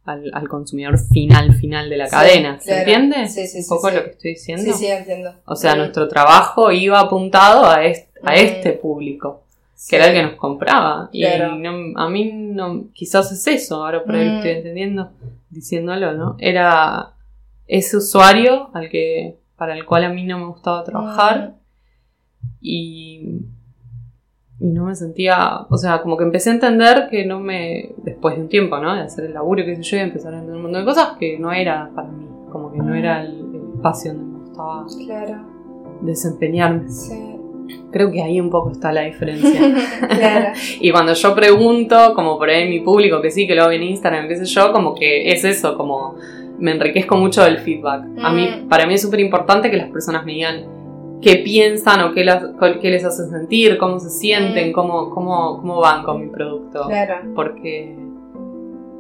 al, consumidor final, final de la cadena. ¿Se entiende? Sí, sí, Un poco lo que estoy diciendo. Sí, sí, entiendo. O sea, nuestro trabajo iba apuntado a, a mm. este público que era el que nos compraba. Y a mí no, quizás es eso, ahora por ahí lo estoy mm. entendiendo, diciéndolo, ¿no? Era ese usuario al que, para el cual a mí no me gustaba trabajar. Mm. Y, y no me sentía, o sea, como que empecé a entender que no me, después de un tiempo, ¿no? De hacer el laburo, que sé yo, y empezar a entender un montón de cosas, que no era para mí, como que no era el, espacio donde me gustaba desempeñarme. Sí. Creo que ahí un poco está la diferencia. y cuando yo pregunto, como por ahí mi público, que sí, que lo veo en Instagram, qué sé yo, como que es eso, como me enriquezco mucho del feedback. A mí, mm. para mí es súper importante que las personas me digan qué piensan o qué, qué les hace sentir, cómo se sienten, mm. cómo, cómo, cómo van con mi producto. Claro. Porque,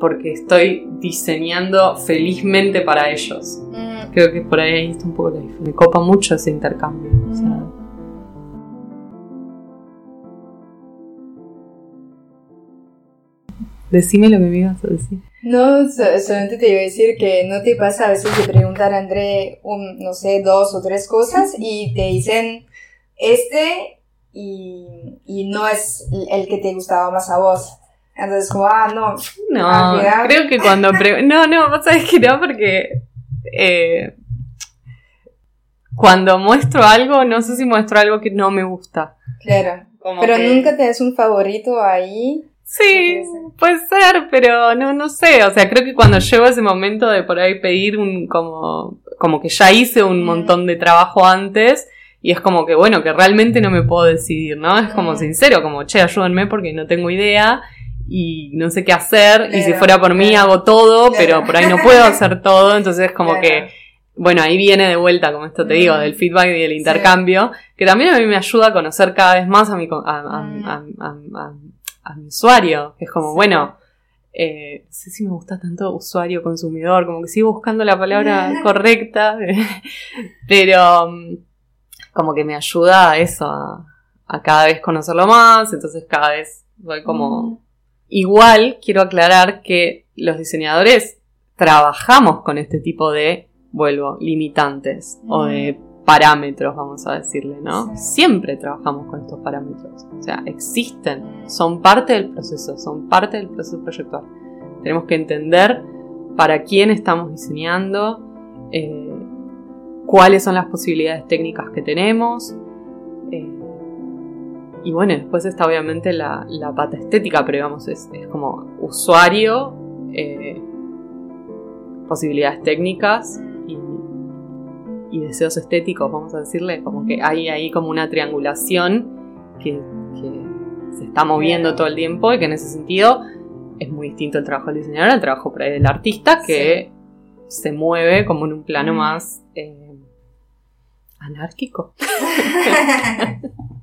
porque estoy diseñando felizmente para ellos. Mm. Creo que por ahí está un poco la Me copa mucho ese intercambio. O sea, Decime lo que me ibas a decir. No, solamente te iba a decir que no te pasa a veces de preguntar a André, un, no sé, dos o tres cosas y te dicen este y, y no es el que te gustaba más a vos. Entonces, como, ah, no. No, creo que cuando. no, no, vos sabés que no, porque. Eh, cuando muestro algo, no sé si muestro algo que no me gusta. Claro. Pero nunca te das un favorito ahí. Sí, puede ser, pero no, no sé. O sea, creo que cuando llego a ese momento de por ahí pedir un, como, como que ya hice un montón de trabajo antes, y es como que, bueno, que realmente no me puedo decidir, ¿no? Es como sincero, como, che, ayúdenme porque no tengo idea y no sé qué hacer, y si fuera por mí hago todo, pero por ahí no puedo hacer todo, entonces es como que, bueno, ahí viene de vuelta, como esto te digo, del feedback y del intercambio, que también a mí me ayuda a conocer cada vez más a mi, a, a, a mi usuario, que es como, bueno, eh, no sé si me gusta tanto usuario, consumidor, como que sigo buscando la palabra correcta, pero mm, como que me ayuda a eso, a, cada vez conocerlo más, entonces cada vez voy como... Mm. Igual quiero aclarar que los diseñadores trabajamos con este tipo de, vuelvo, limitantes o de mm parámetros, vamos a decirle, ¿no? Siempre trabajamos con estos parámetros. O sea, existen, son parte del proceso, son parte del proceso proyectual. Tenemos que entender para quién estamos diseñando, eh, cuáles son las posibilidades técnicas que tenemos. Eh, y bueno, después está obviamente la, pata estética, pero digamos, es, como usuario, eh, posibilidades técnicas y deseos estéticos, vamos a decirle, como que hay ahí como una triangulación que, se está moviendo todo el tiempo y que en ese sentido es muy distinto el trabajo del diseñador al trabajo del artista que se mueve como en un plano más eh, anárquico.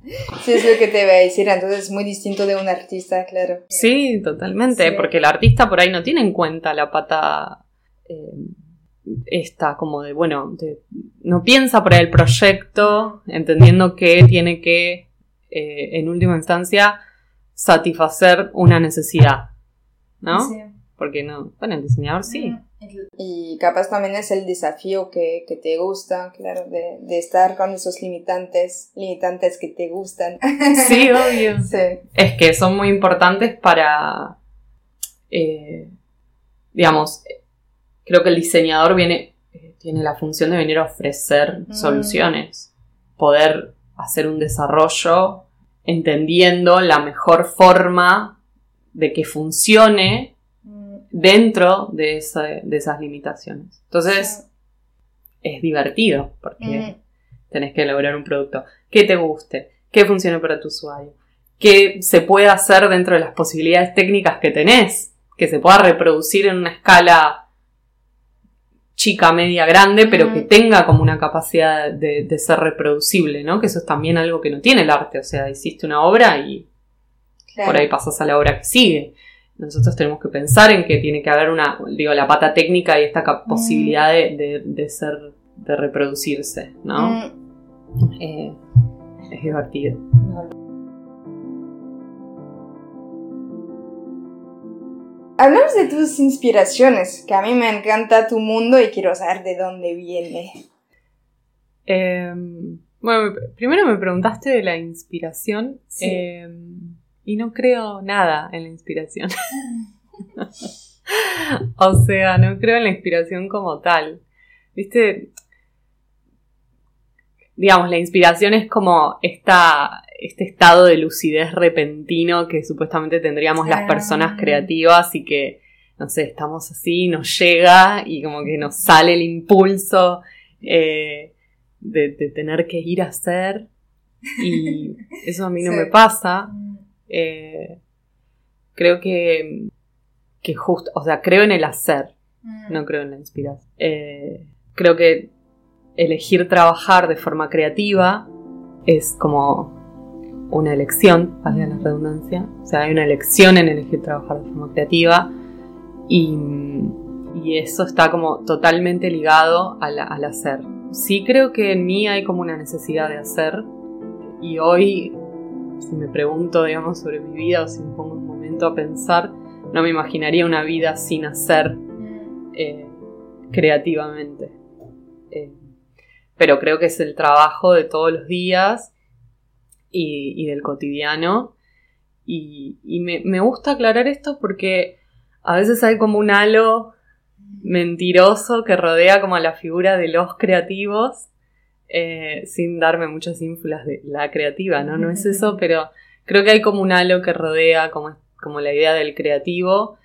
sí, es lo que te voy a decir, entonces es muy distinto de un artista, claro. Sí, totalmente, porque el artista por ahí no tiene en cuenta la pata... Eh, esta como de, bueno, no piensa por el proyecto, entendiendo que tiene que, eh, en última instancia, satisfacer una necesidad, ¿no? Porque no, bueno, el diseñador sí, Y capaz también es el desafío que, que te gusta, claro, de, de, estar con esos limitantes, limitantes que te gustan. Sí, obvio. Es que son muy importantes para, eh, digamos, creo que el diseñador viene, eh, tiene la función de venir a ofrecer mm. soluciones, poder hacer un desarrollo entendiendo la mejor forma de que funcione mm. dentro de, esas limitaciones. Entonces, es divertido porque mm. tenés que elaborar un producto que te guste, que funcione para tu usuario, que se pueda hacer dentro de las posibilidades técnicas que tenés, que se pueda reproducir en una escala chica, media, grande, pero que tenga como una capacidad de, ser reproducible, ¿no? Que eso es también algo que no tiene el arte, o sea, hiciste una obra y por ahí pasas a la obra que sigue. Nosotros tenemos que pensar en que tiene que haber una, digo, la pata técnica y esta mm. posibilidad de, ser, de reproducirse, ¿no? Mm. Eh, es divertido. Hablamos de tus inspiraciones, que a mí me encanta tu mundo y quiero saber de dónde viene. Em, bueno, primero me preguntaste de la inspiración em, y no creo nada en la inspiración. o sea, no creo en la inspiración como tal. Viste, digamos, la inspiración es como esta, este estado de lucidez repentino que supuestamente tendríamos las personas creativas y que, no sé, estamos así, nos llega y como que nos sale el impulso eh, de, tener que ir a hacer y eso a mí no me pasa. Eh, creo que, que justo, o sea, creo en el hacer, mm. no creo en la inspiración. Eh, creo que elegir trabajar de forma creativa es como una elección, valga la redundancia. O sea, hay una elección en elegir trabajar de forma creativa y, eso está como totalmente ligado al, hacer. Sí creo que en mí hay como una necesidad de hacer y hoy, si me pregunto, digamos, sobre mi vida o si me pongo un momento a pensar, no me imaginaría una vida sin hacer eh, creativamente. Eh, pero creo que es el trabajo de todos los días y, del cotidiano. Y, me, gusta aclarar esto porque a veces hay como un halo mentiroso que rodea como a la figura de los creativos, eh, sin darme muchas ínfulas de la creativa, ¿no? No es eso, pero creo que hay como un halo que rodea como, como la idea del creativo.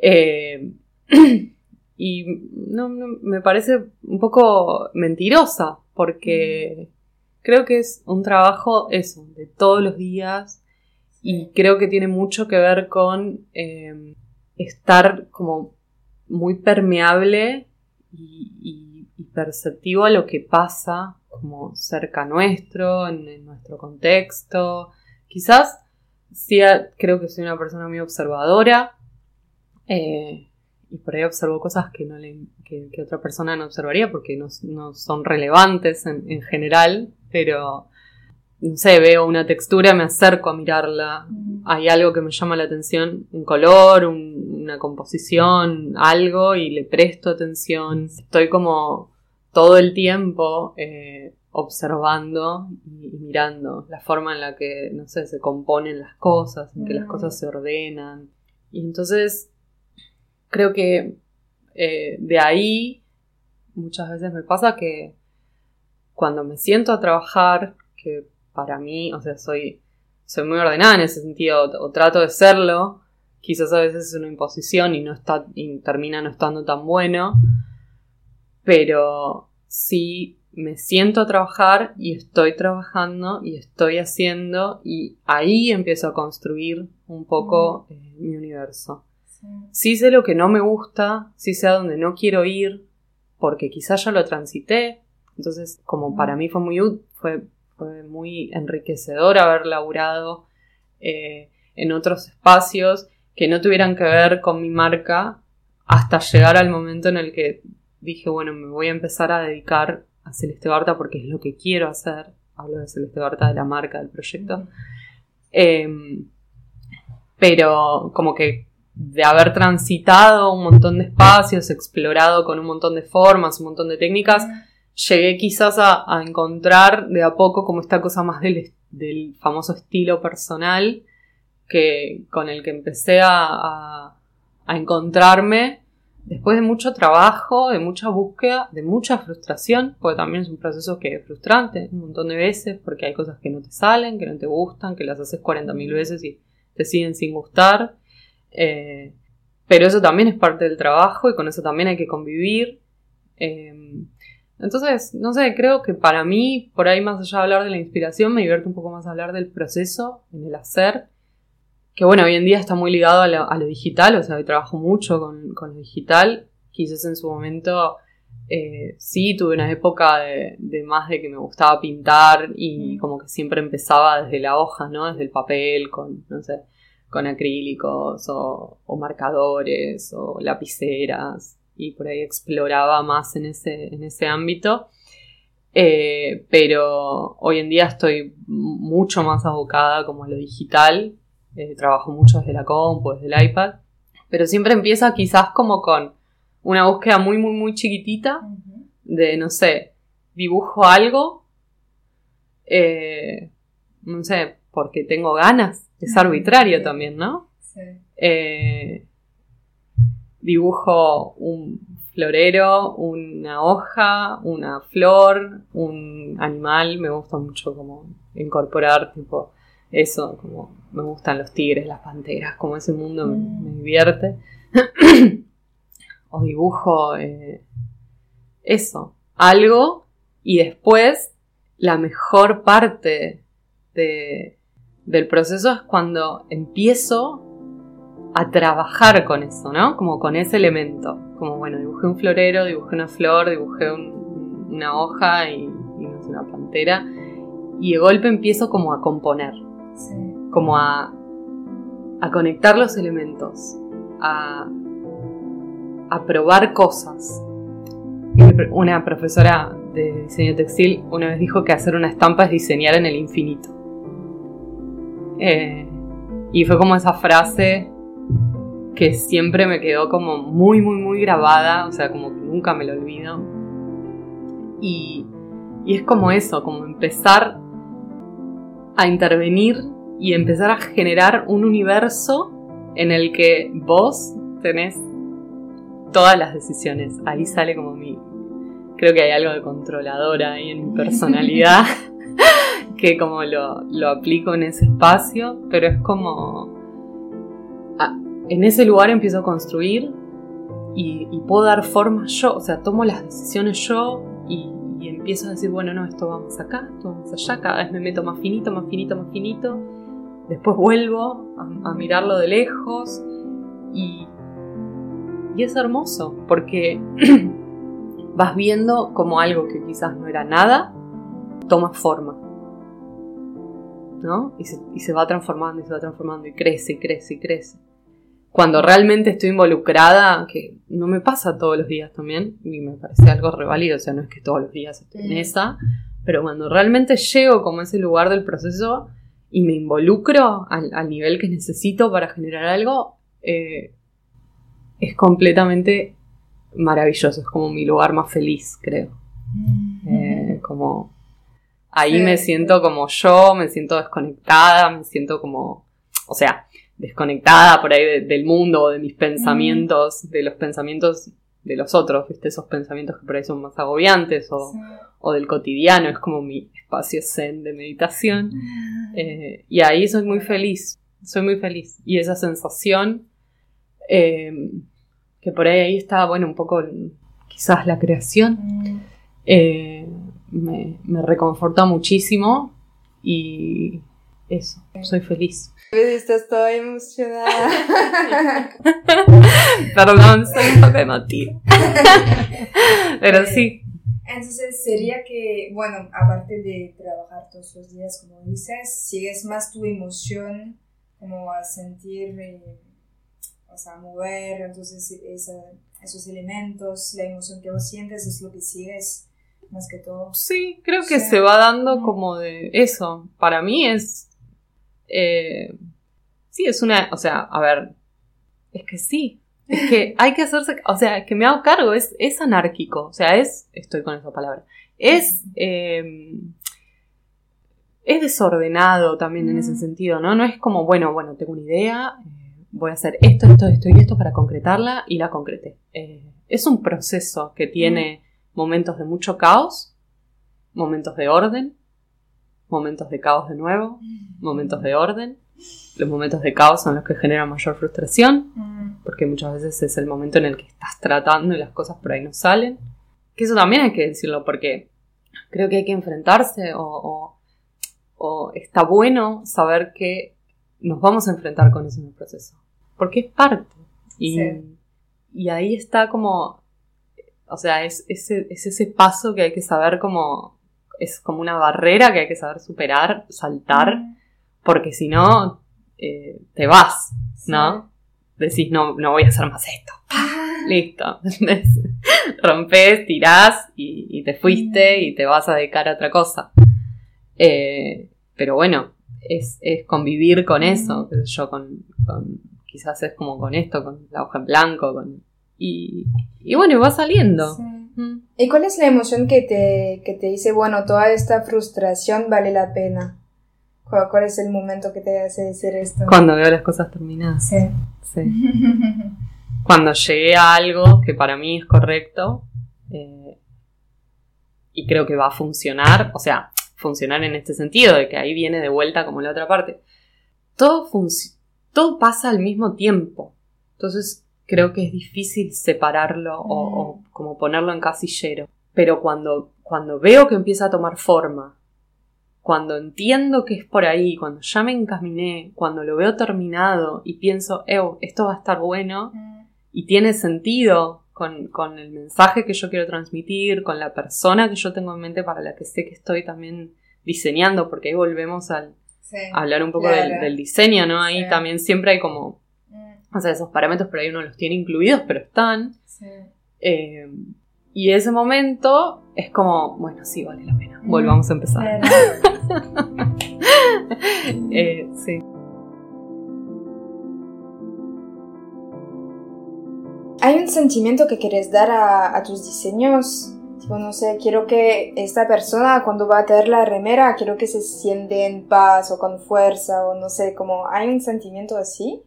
Eh, y no, me parece un poco mentirosa, porque mm. creo que es un trabajo eso, de todos los días, y creo que tiene mucho que ver con eh, estar como muy permeable y, perceptivo a lo que pasa como cerca nuestro, en, nuestro contexto. Quizás sí creo que soy una persona muy observadora. Eh, y por ahí observo cosas que, no le, que, otra persona no observaría porque no, son relevantes en, general, pero no sé, veo una textura, me acerco a mirarla, hay algo que me llama la atención, un color, una composición, algo, y le presto atención. Estoy como todo el tiempo eh, observando y, mirando la forma en la que, no sé, se componen las cosas, en que las cosas se ordenan. Y entonces creo que eh, de ahí muchas veces me pasa que cuando me siento a trabajar, que para mí, o sea, soy, soy muy ordenada en ese sentido, o, trato de serlo, quizás a veces es una imposición y no está, y termina no estando tan bueno, pero sí me siento a trabajar y estoy trabajando y estoy haciendo y ahí empiezo a construir un poco eh, mi universo. Sí sé lo que no me gusta, sí sé a dónde no quiero ir, porque quizás ya lo transité. Entonces, como para mí fue muy, fue, fue muy enriquecedor haber laburado eh, en otros espacios que no tuvieran que ver con mi marca hasta llegar al momento en el que dije, bueno, me voy a empezar a dedicar a Celeste Barta porque es lo que quiero hacer. Hablo de Celeste Barta, de la marca, del proyecto. Em, pero como que de haber transitado un montón de espacios, explorado con un montón de formas, un montón de técnicas, llegué quizás a, encontrar de a poco como esta cosa más del, del, famoso estilo personal que con el que empecé a, a encontrarme después de mucho trabajo, de mucha búsqueda, de mucha frustración, porque también es un proceso que es frustrante un montón de veces, porque hay cosas que no te salen, que no te gustan, que las haces 40.000 veces y te siguen sin gustar. Eh, pero eso también es parte del trabajo y con eso también hay que convivir. Eh, entonces, no sé, creo que para mí, por ahí más allá de hablar de la inspiración, me divierte un poco más hablar del proceso, en el hacer que bueno, hoy en día está muy ligado a lo, digital, o sea, hoy trabajo mucho con, con, lo digital. Quizás en su momento eh, sí tuve una época de, más de que me gustaba pintar y mm. como que siempre empezaba desde la hoja, ¿no? Desde el papel, con, no sé, con acrílicos o, marcadores o lapiceras y por ahí exploraba más en ese, en ese ámbito. Eh, pero hoy en día estoy mucho más abocada como a lo digital. Eh, trabajo mucho desde la compu, desde el iPad, pero siempre empieza quizás como con una búsqueda muy, muy, muy chiquitita de, no sé, dibujo algo, eh, no sé, porque tengo ganas, es arbitrario también, ¿no? Sí. Eh, dibujo un florero, una hoja, una flor, un animal, me gusta mucho como incorporar tipo eso, como me gustan los tigres, las panteras, como ese mundo me, mm. divierte. o dibujo eh, eso, algo y después la mejor parte del proceso es cuando empiezo a trabajar con eso, ¿no? Como con ese elemento. Como, bueno, dibujé un florero, dibujé una flor, dibujé una hoja y, una pantera. Y de golpe empiezo como a componer como a, a conectar los elementos, a, a probar cosas. Una profesora de diseño textil una vez dijo que hacer una estampa es diseñar en el infinito. Eh, y fue como esa frase que siempre me quedó como muy, muy, muy grabada, o sea, como que nunca me lo olvido. Y, y es como eso, como empezar a intervenir y empezar a generar un universo en el que vos tenés todas las decisiones. Ahí sale como mi... Creo que hay algo de controladora ahí en mi personalidad, que como lo, lo, aplico en ese espacio, pero es como... en ese lugar empiezo a construir y, puedo dar forma yo, o sea, tomo las decisiones yo y, empiezo a decir, bueno, no, esto vamos acá, esto vamos allá, cada vez me meto más finito, más finito, más finito Después vuelvo a, mirarlo de lejos y, y es hermoso porque vas viendo como algo que quizás no era nada, toma forma. ¿No? Y se, y se va transformando y se va transformando y crece y crece y crece. Cuando realmente estoy involucrada, que no me pasa todos los días también, y me parece algo revalido, o sea, no es que todos los días estoy en esa, pero cuando realmente llego como a ese lugar del proceso, y me involucro al, nivel que necesito para generar algo, eh, es completamente maravilloso. Es como mi lugar más feliz, creo. Mm. Eh, como ahí me siento como yo, me siento desconectada, me siento como, o sea, desconectada por ahí del mundo, de mis pensamientos, de los pensamientos de los otros, ¿viste? Esos pensamientos que por ahí son más agobiantes o, o del cotidiano, es como mi espacio zen de meditación. Eh, y ahí soy muy feliz, soy muy feliz. Y esa sensación, eh, que por ahí, ahí está, bueno, un poco quizás la creación, mm. eh, me, me reconforta muchísimo y eso, soy feliz. Estás toda emocionada. Perdón, soy un poco emotiva. Pero sí, entonces sería que, bueno, aparte de trabajar todos los días, como dices, sigues más tu emoción, como a sentir, eh, o sea, mover, entonces esos elementos, la emoción que vos sientes es lo que sigues más que todo. Sí, creo que se va dando como de eso. Para mí es... Eh, sí, es una... O sea, a ver, es que sí, es que hay que hacerse, o sea, es que me hago cargo, es, es anárquico, o sea, es, estoy con esa palabra, es, eh, es desordenado también en ese sentido, ¿no? No es como, bueno, bueno, tengo una idea, eh, voy a hacer esto, esto, esto y esto para concretarla y la concreté. Eh, es un proceso que tiene momentos de mucho caos, momentos de orden, momentos de caos de nuevo, momentos de orden. Los momentos de caos son los que generan mayor frustración, porque muchas veces es el momento en el que estás tratando y las cosas por ahí no salen. Que eso también hay que decirlo, porque creo que hay que enfrentarse o, o, está bueno saber que nos vamos a enfrentar con eso en el proceso, porque es parte. Y, y ahí está como, o sea, es, ese, es ese paso que hay que saber como, es como una barrera que hay que saber superar, saltar, porque si no, eh, te vas, ¿no? Decís, no, no voy a hacer más esto. Ah. Listo. Rompes, tirás y, te fuiste y te vas a dedicar a otra cosa. Eh, pero bueno, es, es, convivir con eso, yo con, con, quizás es como con esto, con la hoja en blanco, con, y, y bueno, va saliendo. Mm. ¿Y cuál es la emoción que te, que te dice, bueno, toda esta frustración vale la pena? ¿Cuál, es el momento que te hace decir esto? Cuando veo las cosas terminadas. Sí. sí. Cuando llegué a algo que para mí es correcto eh, y creo que va a funcionar, o sea, funcionar en este sentido, de que ahí viene de vuelta como la otra parte. Todo, todo pasa al mismo tiempo. Entonces, creo que es difícil separarlo o, mm. como ponerlo en casillero. Pero cuando, cuando veo que empieza a tomar forma, cuando entiendo que es por ahí, cuando ya me encaminé, cuando lo veo terminado y pienso, esto va a estar bueno mm. y tiene sentido con, el mensaje que yo quiero transmitir, con la persona que yo tengo en mente para la que sé que estoy también diseñando, porque ahí volvemos al, a hablar un poco del, diseño, ¿no? Ahí también siempre hay como. O sea, esos parámetros, pero ahí uno los tiene incluidos, pero están. Eh, y ese momento es como, bueno, sí, vale la pena. Volvamos a empezar. Eh, sí. ¿Hay un sentimiento que quieres dar a, tus diseños? Tipo, no sé, quiero que esta persona cuando va a tener la remera, quiero que se siente en paz o con fuerza o no sé, como, ¿hay un sentimiento así?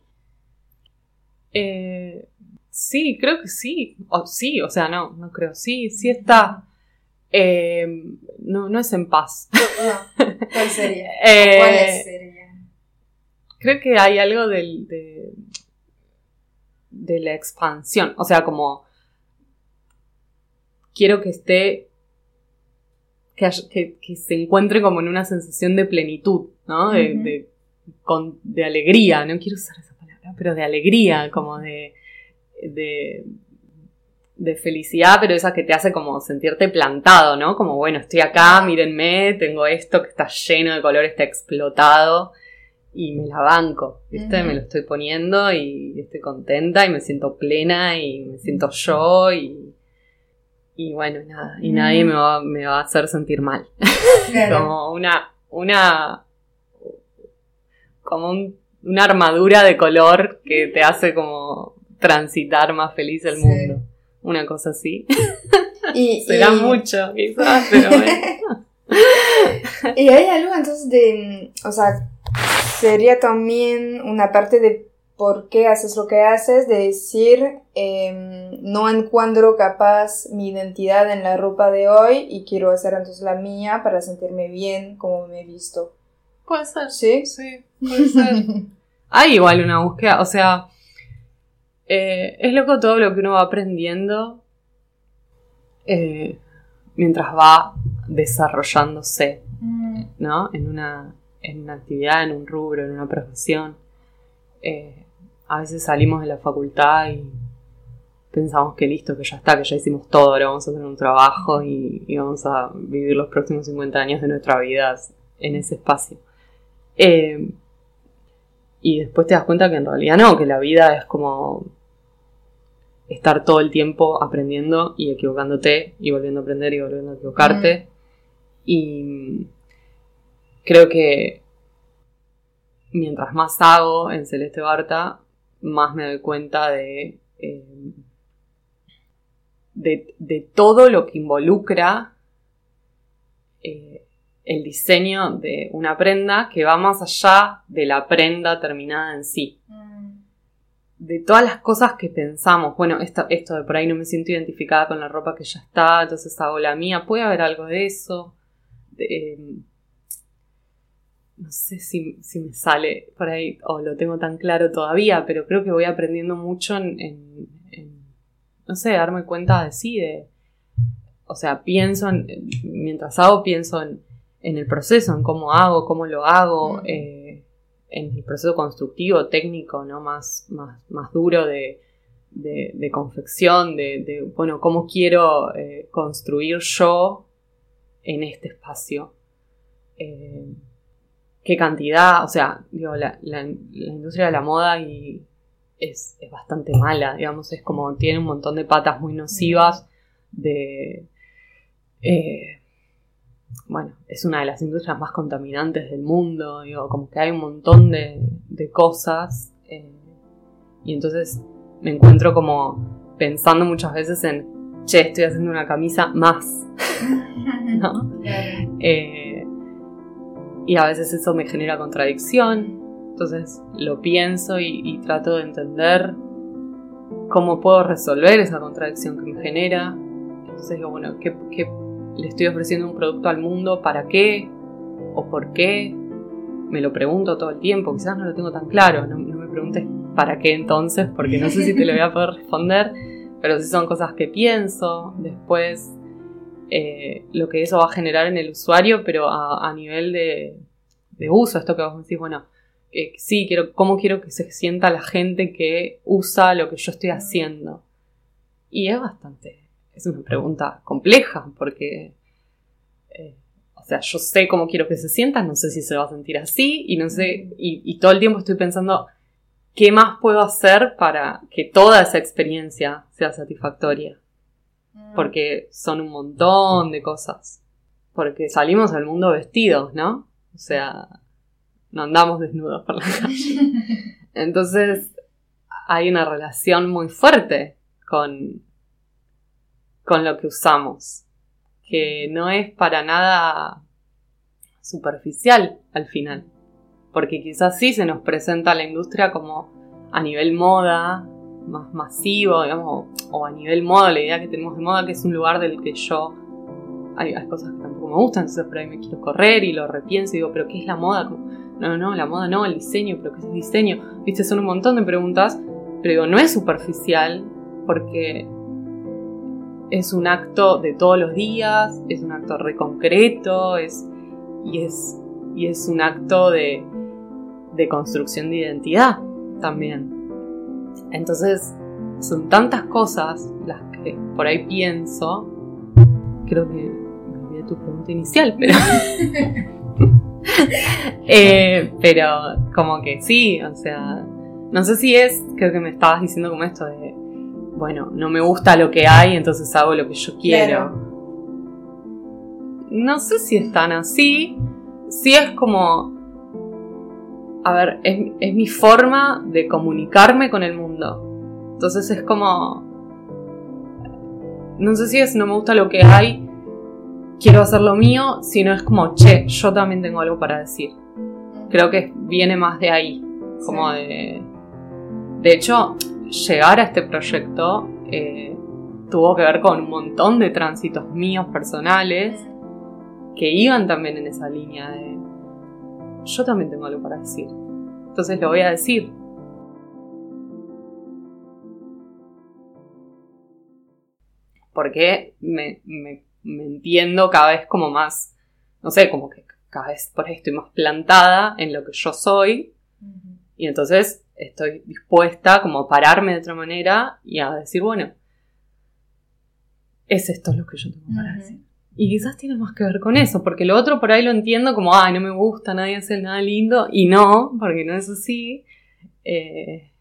Eh, Sí, creo que sí. O, sí, o sea, no, no creo. Sí, sí está. Eh, no, no es en paz. ¿Cuál sería? Eh, ¿Cuál sería? Creo que hay algo del, de, de la expansión. O sea, como quiero que esté que, que, se encuentre como en una sensación de plenitud, ¿no? De, de, con, de, alegría, no quiero usar esa pero de alegría, como de, de, de felicidad, pero esa que te hace como sentirte plantado, ¿no? Como, bueno, estoy acá, mírenme, tengo esto que está lleno de color, está explotado y me la banco, ¿viste? Me lo estoy poniendo y estoy contenta y me siento plena y me siento yo y, y bueno, nada, y nadie me va, me va, a hacer sentir mal. como una, una, como una armadura de color que te hace como transitar más feliz el mundo. Una cosa así. Y, Será mucho, quizás, pero bueno. y hay algo entonces de, o sea, sería también una parte de por qué haces lo que haces, de decir, em, no encuentro capaz mi identidad en la ropa de hoy y quiero hacer entonces la mía para sentirme bien como me he visto. Puede ser. Sí. Sí, puede ser. hay igual una búsqueda, o sea, eh, es loco todo lo que uno va aprendiendo eh, mientras va desarrollándose, mm. ¿no? En una, en una actividad, en un rubro, en una profesión. Eh, a veces salimos de la facultad y pensamos que listo, que ya está, que ya hicimos todo, ahora vamos a hacer un trabajo y, y vamos a vivir los próximos 50 años de nuestra vida en ese espacio. Y después te das cuenta que en realidad no, que la vida es como estar todo el tiempo aprendiendo y equivocándote y volviendo a aprender y volviendo a equivocarte. Y creo que mientras más hago en Celeste Barta, más me doy cuenta de, eh, de, todo lo que involucra eh, el diseño de una prenda que va más allá de la prenda terminada en sí. Mm. De todas las cosas que pensamos, bueno, esto, esto de por ahí no me siento identificada con la ropa que ya está, entonces hago la mía, puede haber algo de eso. De, no sé si, me sale por ahí o lo tengo tan claro todavía, pero creo que voy aprendiendo mucho en, no sé, darme cuenta de sí, de, o sea, pienso, en, mientras hago, pienso en, el proceso, en cómo hago, cómo lo hago, eh, en el proceso constructivo, técnico, ¿no? Más, más, más duro de, de, confección, de, bueno, cómo quiero eh, construir yo en este espacio. Eh, qué cantidad, o sea, digo, la, industria de la moda y es, bastante mala, digamos, es como tiene un montón de patas muy nocivas de... Eh, bueno, es una de las industrias más contaminantes del mundo, digo, como que hay un montón de, cosas eh, y entonces me encuentro como pensando muchas veces en, che, estoy haciendo una camisa más, ¿no? Eh, y a veces eso me genera contradicción, entonces lo pienso y, trato de entender cómo puedo resolver esa contradicción que me genera. Entonces digo, bueno, ¿qué, le estoy ofreciendo un producto al mundo? ¿Para qué? ¿O por qué? Me lo pregunto todo el tiempo, quizás no lo tengo tan claro, no, me preguntes para qué entonces, porque no sé si te lo voy a poder responder, pero sí son cosas que pienso, después eh, lo que eso va a generar en el usuario, pero a, nivel de, uso, esto que vos decís, bueno, sí, quiero, cómo quiero que se sienta la gente que usa lo que yo estoy haciendo. Y es bastante, es una pregunta compleja, porque, eh, o sea, yo sé cómo quiero que se sienta, no sé si se va a sentir así, y no sé, y todo el tiempo estoy pensando, ¿qué más puedo hacer para que toda esa experiencia sea satisfactoria? Mm. porque son un montón de cosas. Porque salimos al mundo vestidos, ¿no? O sea, no andamos desnudos por la calle. Entonces, hay una relación muy fuerte con, con lo que usamos, que no es para nada superficial al final, porque quizás sí se nos presenta la industria como a nivel moda, más masivo, digamos, o a nivel moda, la idea que tenemos de moda, que es un lugar del que yo hay, cosas que tampoco me gustan, entonces por ahí me quiero correr y lo repienso y digo, pero ¿qué es la moda? no, no, la moda no, el diseño, pero ¿qué es el diseño? Viste, son un montón de preguntas, pero digo, no es superficial porque es un acto de todos los días, es un acto reconcreto, es, y, es, y es un acto de, de construcción de identidad también. Entonces, son tantas cosas las que por ahí pienso. Creo que me olvidé tu pregunta inicial, pero. Eh, pero como que sí, o sea. No sé si es, creo que me estabas diciendo como esto de. Bueno, no me gusta lo que hay, entonces hago lo que yo quiero. No sé si es tan así. Sí es como a ver, es, mi forma de comunicarme con el mundo. Entonces es como... No sé si es no me gusta lo que hay, quiero hacer lo mío, sino es como, che, yo también tengo algo para decir. Creo que viene más de ahí, como de... De hecho, llegar a este proyecto eh, tuvo que ver con un montón de tránsitos míos personales que iban también en esa línea de yo también tengo algo para decir. Entonces lo voy a decir. Porque me, entiendo cada vez como más, no sé, como que cada vez por ahí estoy más plantada en lo que yo soy. Y entonces estoy dispuesta como a pararme de otra manera y a decir, bueno, es esto lo que yo tengo para decir. Y quizás tiene más que ver con eso, porque lo otro por ahí lo entiendo como, ay, no me gusta, nadie hace nada lindo, y no, porque no es así. Eh,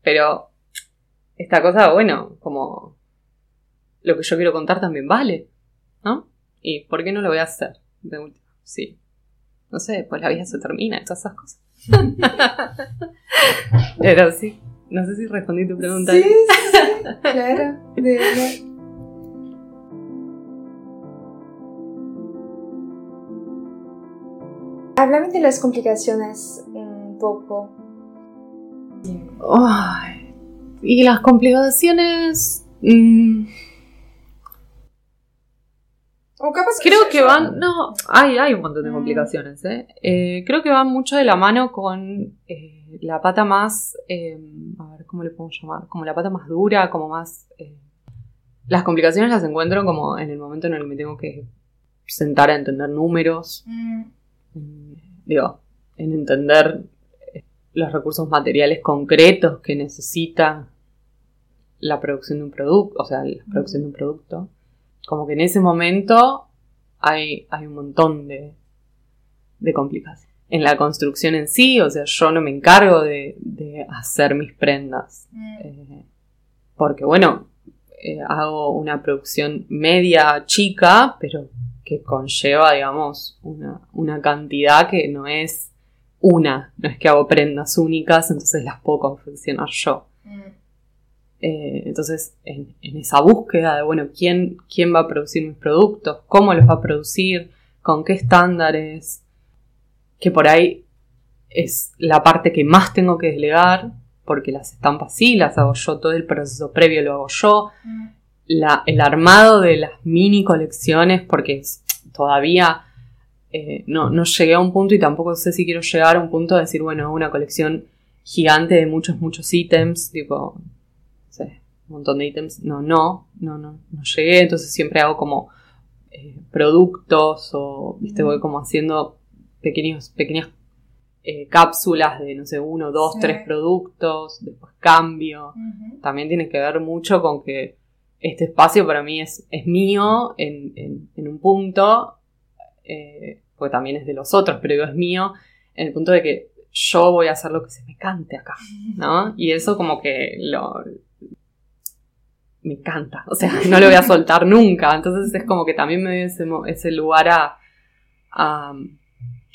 pero esta cosa, bueno, como lo que yo quiero contar también vale, ¿no? ¿Y por qué no lo voy a hacer? De última, sí. No sé, pues la vida se termina, todas esas cosas. Pero sí, no sé si respondí tu pregunta. Sí, sí, sí, claro, de verdad. Háblame de las complicaciones un poco. Ay, y las complicaciones. mm, O capaz creo que van. No, hay, hay un montón de Mm. complicaciones, ¿eh? Eh, Creo que van mucho de la mano con eh, la pata más. eh, a ver, ¿cómo le podemos llamar? Como la pata más dura, como más. las complicaciones las encuentro como en el momento en el que me tengo que sentar a entender números, Mm, digo, en entender los recursos materiales concretos que necesita la producción de un producto, o sea, la producción de un producto. Como que en ese momento hay, hay un montón de, de complicaciones. En la construcción en sí, o sea, yo no me encargo de, de hacer mis prendas. mm, Eh, porque bueno, eh, hago una producción media chica, pero que conlleva, digamos, una, una cantidad que no es una, no es que hago prendas únicas, entonces las puedo confeccionar yo. mm, Eh, entonces, en, en esa búsqueda de, bueno, ¿quién, quién va a producir mis productos, cómo los va a producir, con qué estándares, que por ahí es la parte que más tengo que delegar, porque las estampas sí las hago yo, todo el proceso previo lo hago yo, mm. la- el armado de las mini colecciones, porque todavía eh, no, no llegué a un punto y tampoco sé si quiero llegar a un punto de decir, bueno, una colección gigante de muchos, muchos ítems, tipo, un montón de ítems. No, no, no, no, no llegué, entonces siempre hago como eh, productos o, viste, voy como haciendo pequeños, pequeñas eh, cápsulas de, no sé, uno, dos, Sí. tres productos, después cambio también tiene que ver mucho con que este espacio para mí es, es mío en, en- en un punto, eh, porque también es de los otros, pero digo, es mío en el punto de que yo voy a hacer lo que se me cante acá, ¿no? Y eso como que lo... Me encanta, o sea, no lo voy a soltar nunca, entonces es como que también me doy ese, lugar a, a,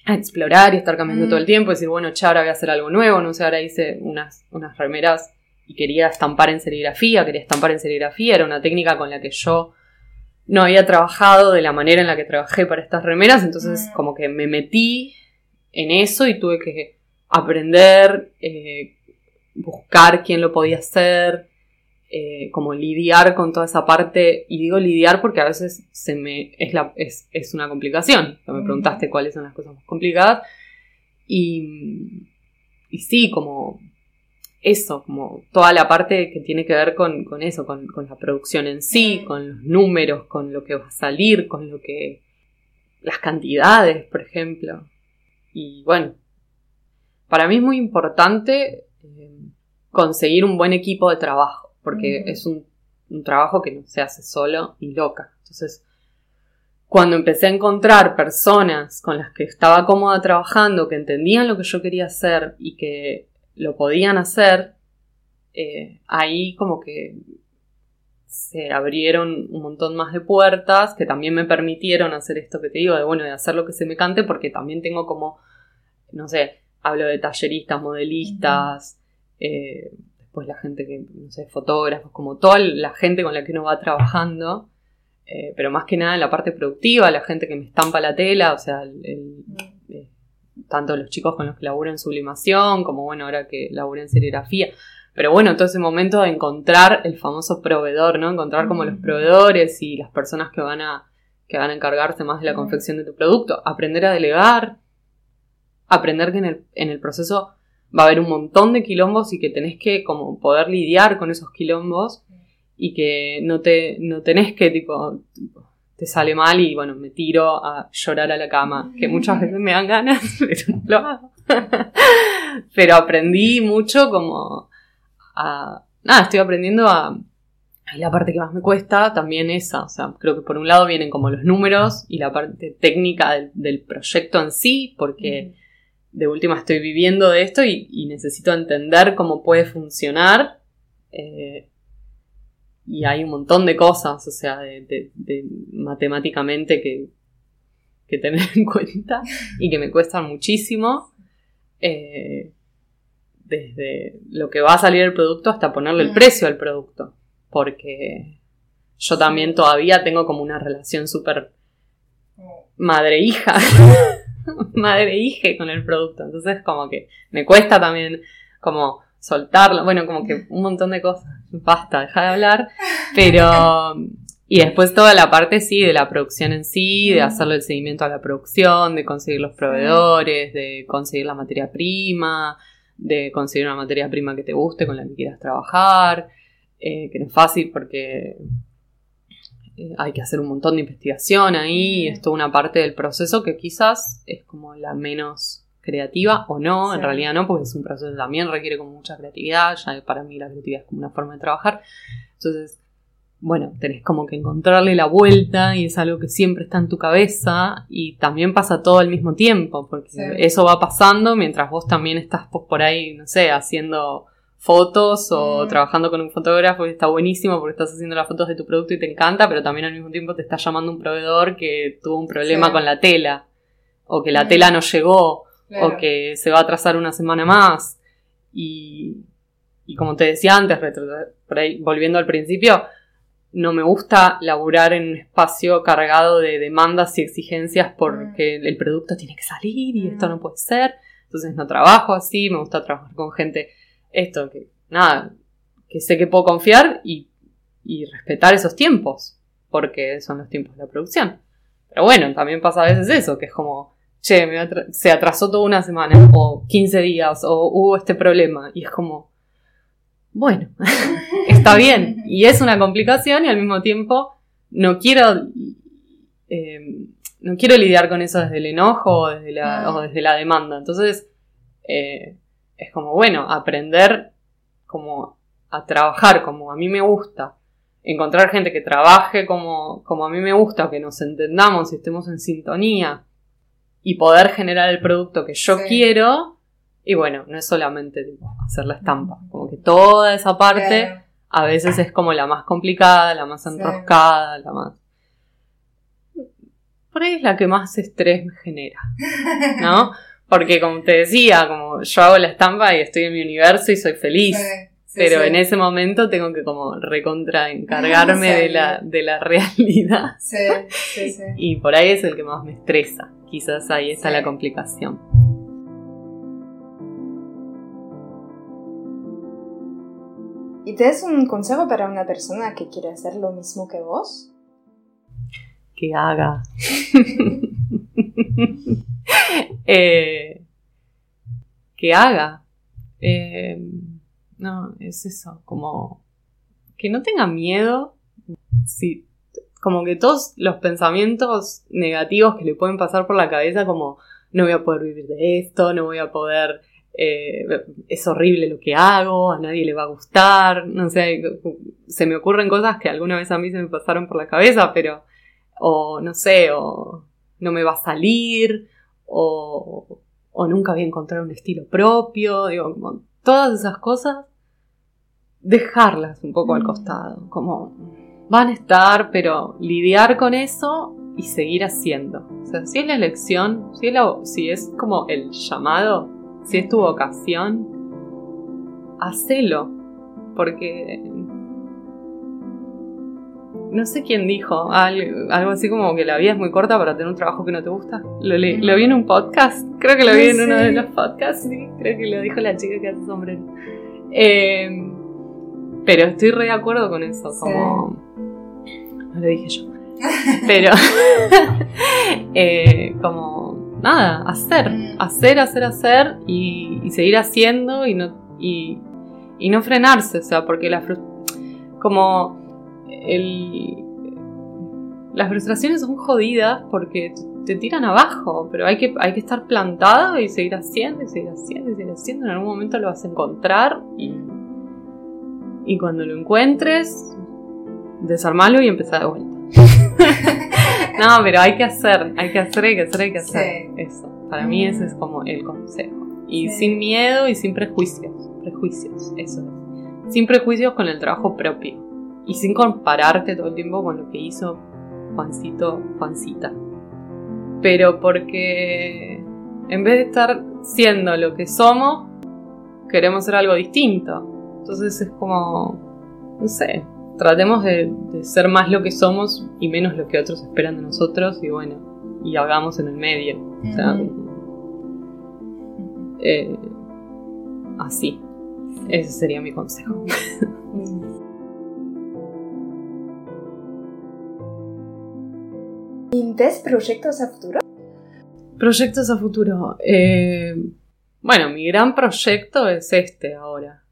a explorar y estar cambiando Mm. todo el tiempo, decir, bueno, che, ahora voy a hacer algo nuevo, no sé, ahora hice unas, unas remeras y quería estampar en serigrafía, quería estampar en serigrafía, era una técnica con la que yo no había trabajado de la manera en la que trabajé para estas remeras, entonces Mm. como que me metí en eso y tuve que aprender, eh, buscar quién lo podía hacer, eh, como lidiar con toda esa parte, y digo lidiar porque a veces se me, es, la, es, es una complicación, me preguntaste cuáles son las cosas más complicadas, y, y sí, como eso, como toda la parte que tiene que ver con, con eso, con, con la producción en sí, con los números, con lo que va a salir, con lo que... las cantidades, por ejemplo. Y bueno, para mí es muy importante eh, conseguir un buen equipo de trabajo, porque es un, un trabajo que no se hace solo y loca. Entonces, cuando empecé a encontrar personas con las que estaba cómoda trabajando, que entendían lo que yo quería hacer y que lo podían hacer, eh, ahí como que se abrieron un montón más de puertas que también me permitieron hacer esto que te digo, de bueno, de hacer lo que se me cante, porque también tengo como, no sé, hablo de talleristas, modelistas, eh, después la gente que, no sé, fotógrafos, como toda la gente con la que uno va trabajando, eh, pero más que nada en la parte productiva, la gente que me estampa la tela, o sea, el- el- eh, tanto los chicos con los que laburo en sublimación, como bueno, ahora que laburo en serigrafía. Pero bueno, todo ese momento de encontrar el famoso proveedor, ¿no? Encontrar como los Ujú. proveedores y las personas que van a, que van a encargarse más de la Ujú. confección de tu producto. Aprender a delegar. Aprender que en el, en el proceso va a haber un montón de quilombos y que tenés que como poder lidiar con esos quilombos y que no te, no tenés que tipo, te sale mal y bueno, me tiro a llorar a la cama, que muchas veces me dan ganas, pero no lo hago. pero aprendí mucho como a, nada, estoy aprendiendo a, la parte que más me cuesta también esa, o sea, creo que por un lado vienen como los números y la parte técnica del, del proyecto en sí, porque de última estoy viviendo de esto y, y necesito entender cómo puede funcionar. eh, y hay un montón de cosas, o sea, de, de- de matemáticamente que, que tener en cuenta y que me cuestan muchísimo. Eh, desde lo que va a salir el producto hasta ponerle el mm. precio al producto. Porque yo también todavía tengo como una relación súper madre-hija. madre-hija con el producto. Entonces como que me cuesta también como soltarlo. Bueno, como que un montón de cosas. Basta, deja de hablar. Pero y después toda la parte, sí, de la producción en sí, de hacerle el seguimiento a la producción, de conseguir los proveedores, de conseguir la materia prima, de conseguir una materia prima que te guste, con la que quieras trabajar, eh, que no es fácil porque eh, hay que hacer un montón de investigación ahí, es toda una parte del proceso que quizás es como la menos creativa o no, en realidad no, porque es un proceso que también requiere como mucha creatividad, ya para mí la creatividad es como una forma de trabajar. Entonces, bueno, tenés como que encontrarle la vuelta y es algo que siempre está en tu cabeza y también pasa todo al mismo tiempo, porque eso va pasando mientras vos también estás por ahí, no sé, haciendo fotos o mm. trabajando con un fotógrafo y está buenísimo porque estás haciendo las fotos de tu producto y te encanta, pero también al mismo tiempo te está llamando un proveedor que tuvo un problema con la tela o que la mm. tela no llegó o que se va a atrasar una semana más y, y como te decía antes, por ahí, volviendo al principio, no me gusta laburar en un espacio cargado de demandas y exigencias porque mm. el producto tiene que salir y esto no puede ser. Entonces no trabajo así, me gusta trabajar con gente, esto, que nada, que sé que puedo confiar y, respetar esos tiempos, porque son los tiempos de la producción. Pero bueno, también pasa a veces eso, que es como, che, se atrasó toda una semana, o 15 días, o hubo este problema, y es como, bueno, está bien. Y es una complicación y al mismo tiempo no quiero, eh, no quiero lidiar con eso desde el enojo o desde la, ah. desde la demanda. Entonces, eh, es como, bueno, aprender como a trabajar como a mí me gusta. Encontrar gente que trabaje como, como a mí me gusta, que nos entendamos y estemos en sintonía y poder generar el producto que yo quiero y bueno, no es solamente hacer la estampa, como que toda esa parte a veces es como la más complicada, la más enroscada, la más... Por ahí es la que más estrés me genera, ¿no? Porque como te decía, como yo hago la estampa y estoy en mi universo y soy feliz. pero en ese momento tengo que como recontra encargarme de, la, de la realidad. y por ahí es el que más me estresa. Quizás ahí está la complicación. ¿Y te das un consejo para una persona que quiere hacer lo mismo que vos? Que haga. Eh, que haga. Eh, no, es eso, como que no tenga miedo. Si, como que todos los pensamientos negativos que le pueden pasar por la cabeza, como no voy a poder vivir de esto, no voy a poder eh, es horrible lo que hago, a nadie le va a gustar, no sé, se me ocurren cosas que alguna vez a mí se me pasaron por la cabeza, pero, o no sé, o no me va a salir, o, o nunca voy a encontrar un estilo propio, digo, como todas esas cosas, dejarlas un poco al mm. costado, como van a estar, pero lidiar con eso y seguir haciendo. O sea, si es la elección, si es, si es como el llamado, si es tu vocación, hacelo. Porque no sé quién dijo algo, así como que la vida es muy corta para tener un trabajo que no te gusta. Lo, vi en un podcast, creo que lo vi en uno de los podcasts, sí, creo que lo dijo la chica que hace sombrero. Em, pero estoy re de acuerdo con eso, como... No lo dije yo. Pero... Eh, como nada, hacer, mm. hacer, hacer, hacer y, seguir haciendo y no, y, no frenarse, o sea, porque la como el, las frustraciones son jodidas porque te tiran abajo, pero hay que, hay que estar plantado y seguir haciendo y seguir haciendo y seguir haciendo, en algún momento lo vas a encontrar y, y cuando lo encuentres, desarmalo y empezar de vuelta. No, pero hay que hacer, hay que hacer, hay que hacer, hay que hacer. Eso. Para mí ese es como el consejo. Y sin miedo y sin prejuicios. Prejuicios, eso es. Sin prejuicios con el trabajo propio. Y sin compararte todo el tiempo con lo que hizo Juancito, Juancita. pero porque en vez de estar siendo lo que somos, queremos ser algo distinto. Entonces es como, no sé, tratemos de, ser más lo que somos y menos lo que otros esperan de nosotros y bueno, y hagamos en el medio. O sea, eh, así. Ese sería mi consejo. ¿Tienes proyectos a futuro? Proyectos a futuro. Eh, bueno, mi gran proyecto es este ahora.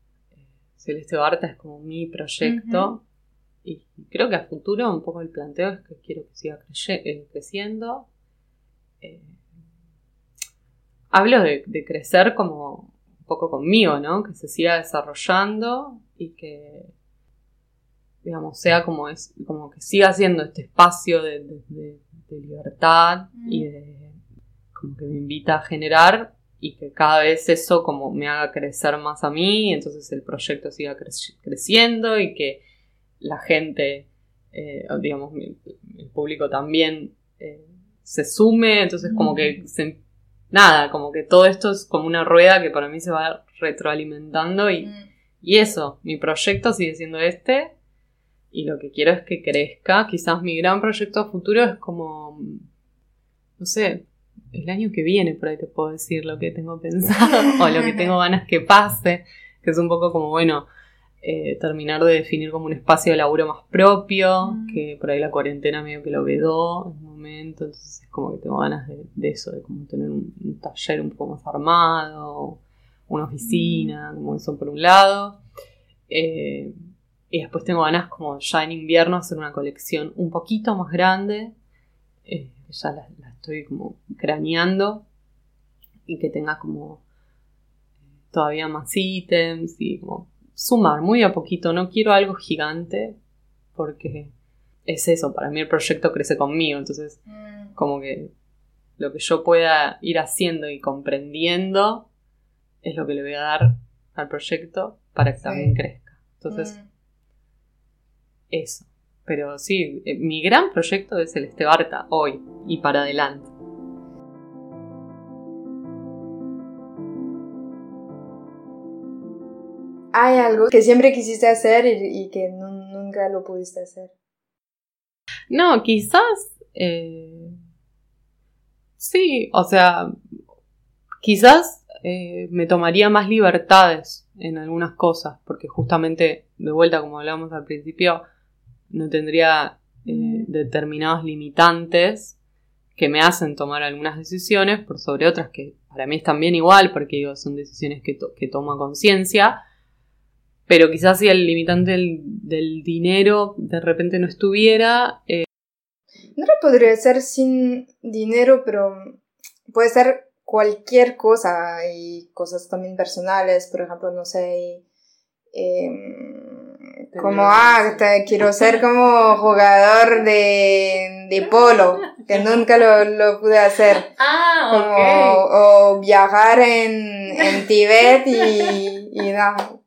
Celeste Barta es como mi proyecto. Y creo que a futuro un poco el planteo es que quiero que siga eh, creciendo. Eh, hablo de, crecer como un poco conmigo, ¿no? Que se siga desarrollando y que, digamos, sea como, es, como que siga siendo este espacio de, libertad y mm. de, como que me invita a generar y que cada vez eso como me haga crecer más a mí, entonces el proyecto siga creciendo y que la gente, eh, digamos, el público también eh, se sume, entonces como que mm. se, nada, como que todo esto es como una rueda que para mí se va retroalimentando y, mm. y eso, mi proyecto sigue siendo este y lo que quiero es que crezca, quizás mi gran proyecto a futuro es como, no sé, el año que viene por ahí te puedo decir lo que tengo pensado o lo que tengo ganas que pase, que es un poco como, bueno, eh, terminar de definir como un espacio de laburo más propio, mm. que por ahí la cuarentena medio que lo vedó en un momento, entonces es como que tengo ganas de, eso, de como tener un, taller un poco más armado, una oficina, mm. como eso por un lado. Eh, y después tengo ganas como ya en invierno hacer una colección un poquito más grande. Eh, ya la, estoy como craneando. Y que tenga como todavía más ítems y como sumar muy a poquito, no quiero algo gigante porque es eso, para mí el proyecto crece conmigo, entonces mm. como que lo que yo pueda ir haciendo y comprendiendo es lo que le voy a dar al proyecto para que también crezca. Entonces, mm. Eso. Pero sí, eh, mi gran proyecto es el Estebarta hoy y para adelante. hay algo que siempre quisiste hacer y, que nunca lo pudiste hacer. No, quizás... Eh, sí, o sea, quizás eh, me tomaría más libertades en algunas cosas, porque justamente, de vuelta, como hablábamos al principio, no tendría eh, mm. determinados limitantes que me hacen tomar algunas decisiones por sobre otras que para mí están bien igual, porque digo, son decisiones que, que tomo a conciencia, pero quizás si el limitante del, dinero de repente no estuviera... Eh... No podría ser sin dinero, pero puede ser cualquier cosa y cosas también personales, por ejemplo, no sé, como, ah, quiero ser como jugador de, de polo, que nunca lo, lo pude hacer. Ah, o viajar en, en Tibet y, y no,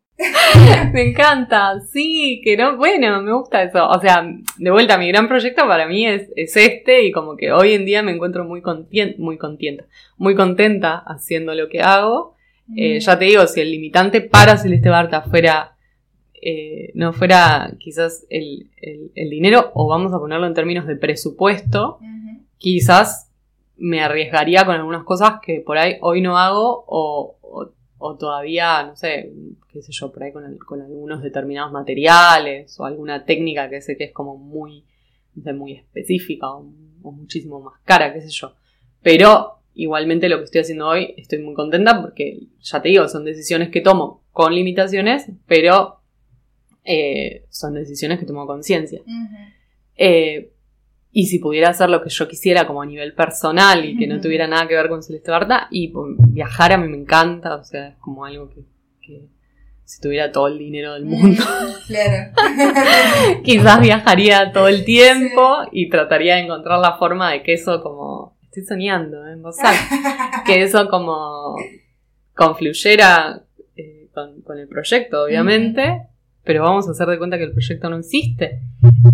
me encanta, sí, que no, bueno, me gusta eso. O sea, de vuelta, mi gran proyecto para mí es, este y como que hoy en día me encuentro muy, muy contenta, muy contenta haciendo lo que hago. Eh, mm. ya te digo, si el limitante para Celeste Barta fuera, eh, no fuera quizás el, dinero, o vamos a ponerlo en términos de presupuesto, quizás me arriesgaría con algunas cosas que por ahí hoy no hago o, o todavía, no sé, qué sé yo, por ahí con, algunos determinados materiales o alguna técnica que sé que es como muy, muy específica o, muchísimo más cara, qué sé yo. Pero igualmente lo que estoy haciendo hoy estoy muy contenta porque, ya te digo, son decisiones que tomo con limitaciones, pero eh, son decisiones que tomo conciencia. Y si pudiera hacer lo que yo quisiera como a nivel personal y que no tuviera nada que ver con Celeste Barta, y pues, viajar a mí me encanta, o sea, es como algo que, si tuviera todo el dinero del mundo, claro. quizás viajaría todo el tiempo y trataría de encontrar la forma de que eso como, estoy soñando ¿eh? en voz que eso como confluyera eh, con, el proyecto, obviamente, pero vamos a hacer de cuenta que el proyecto no existe.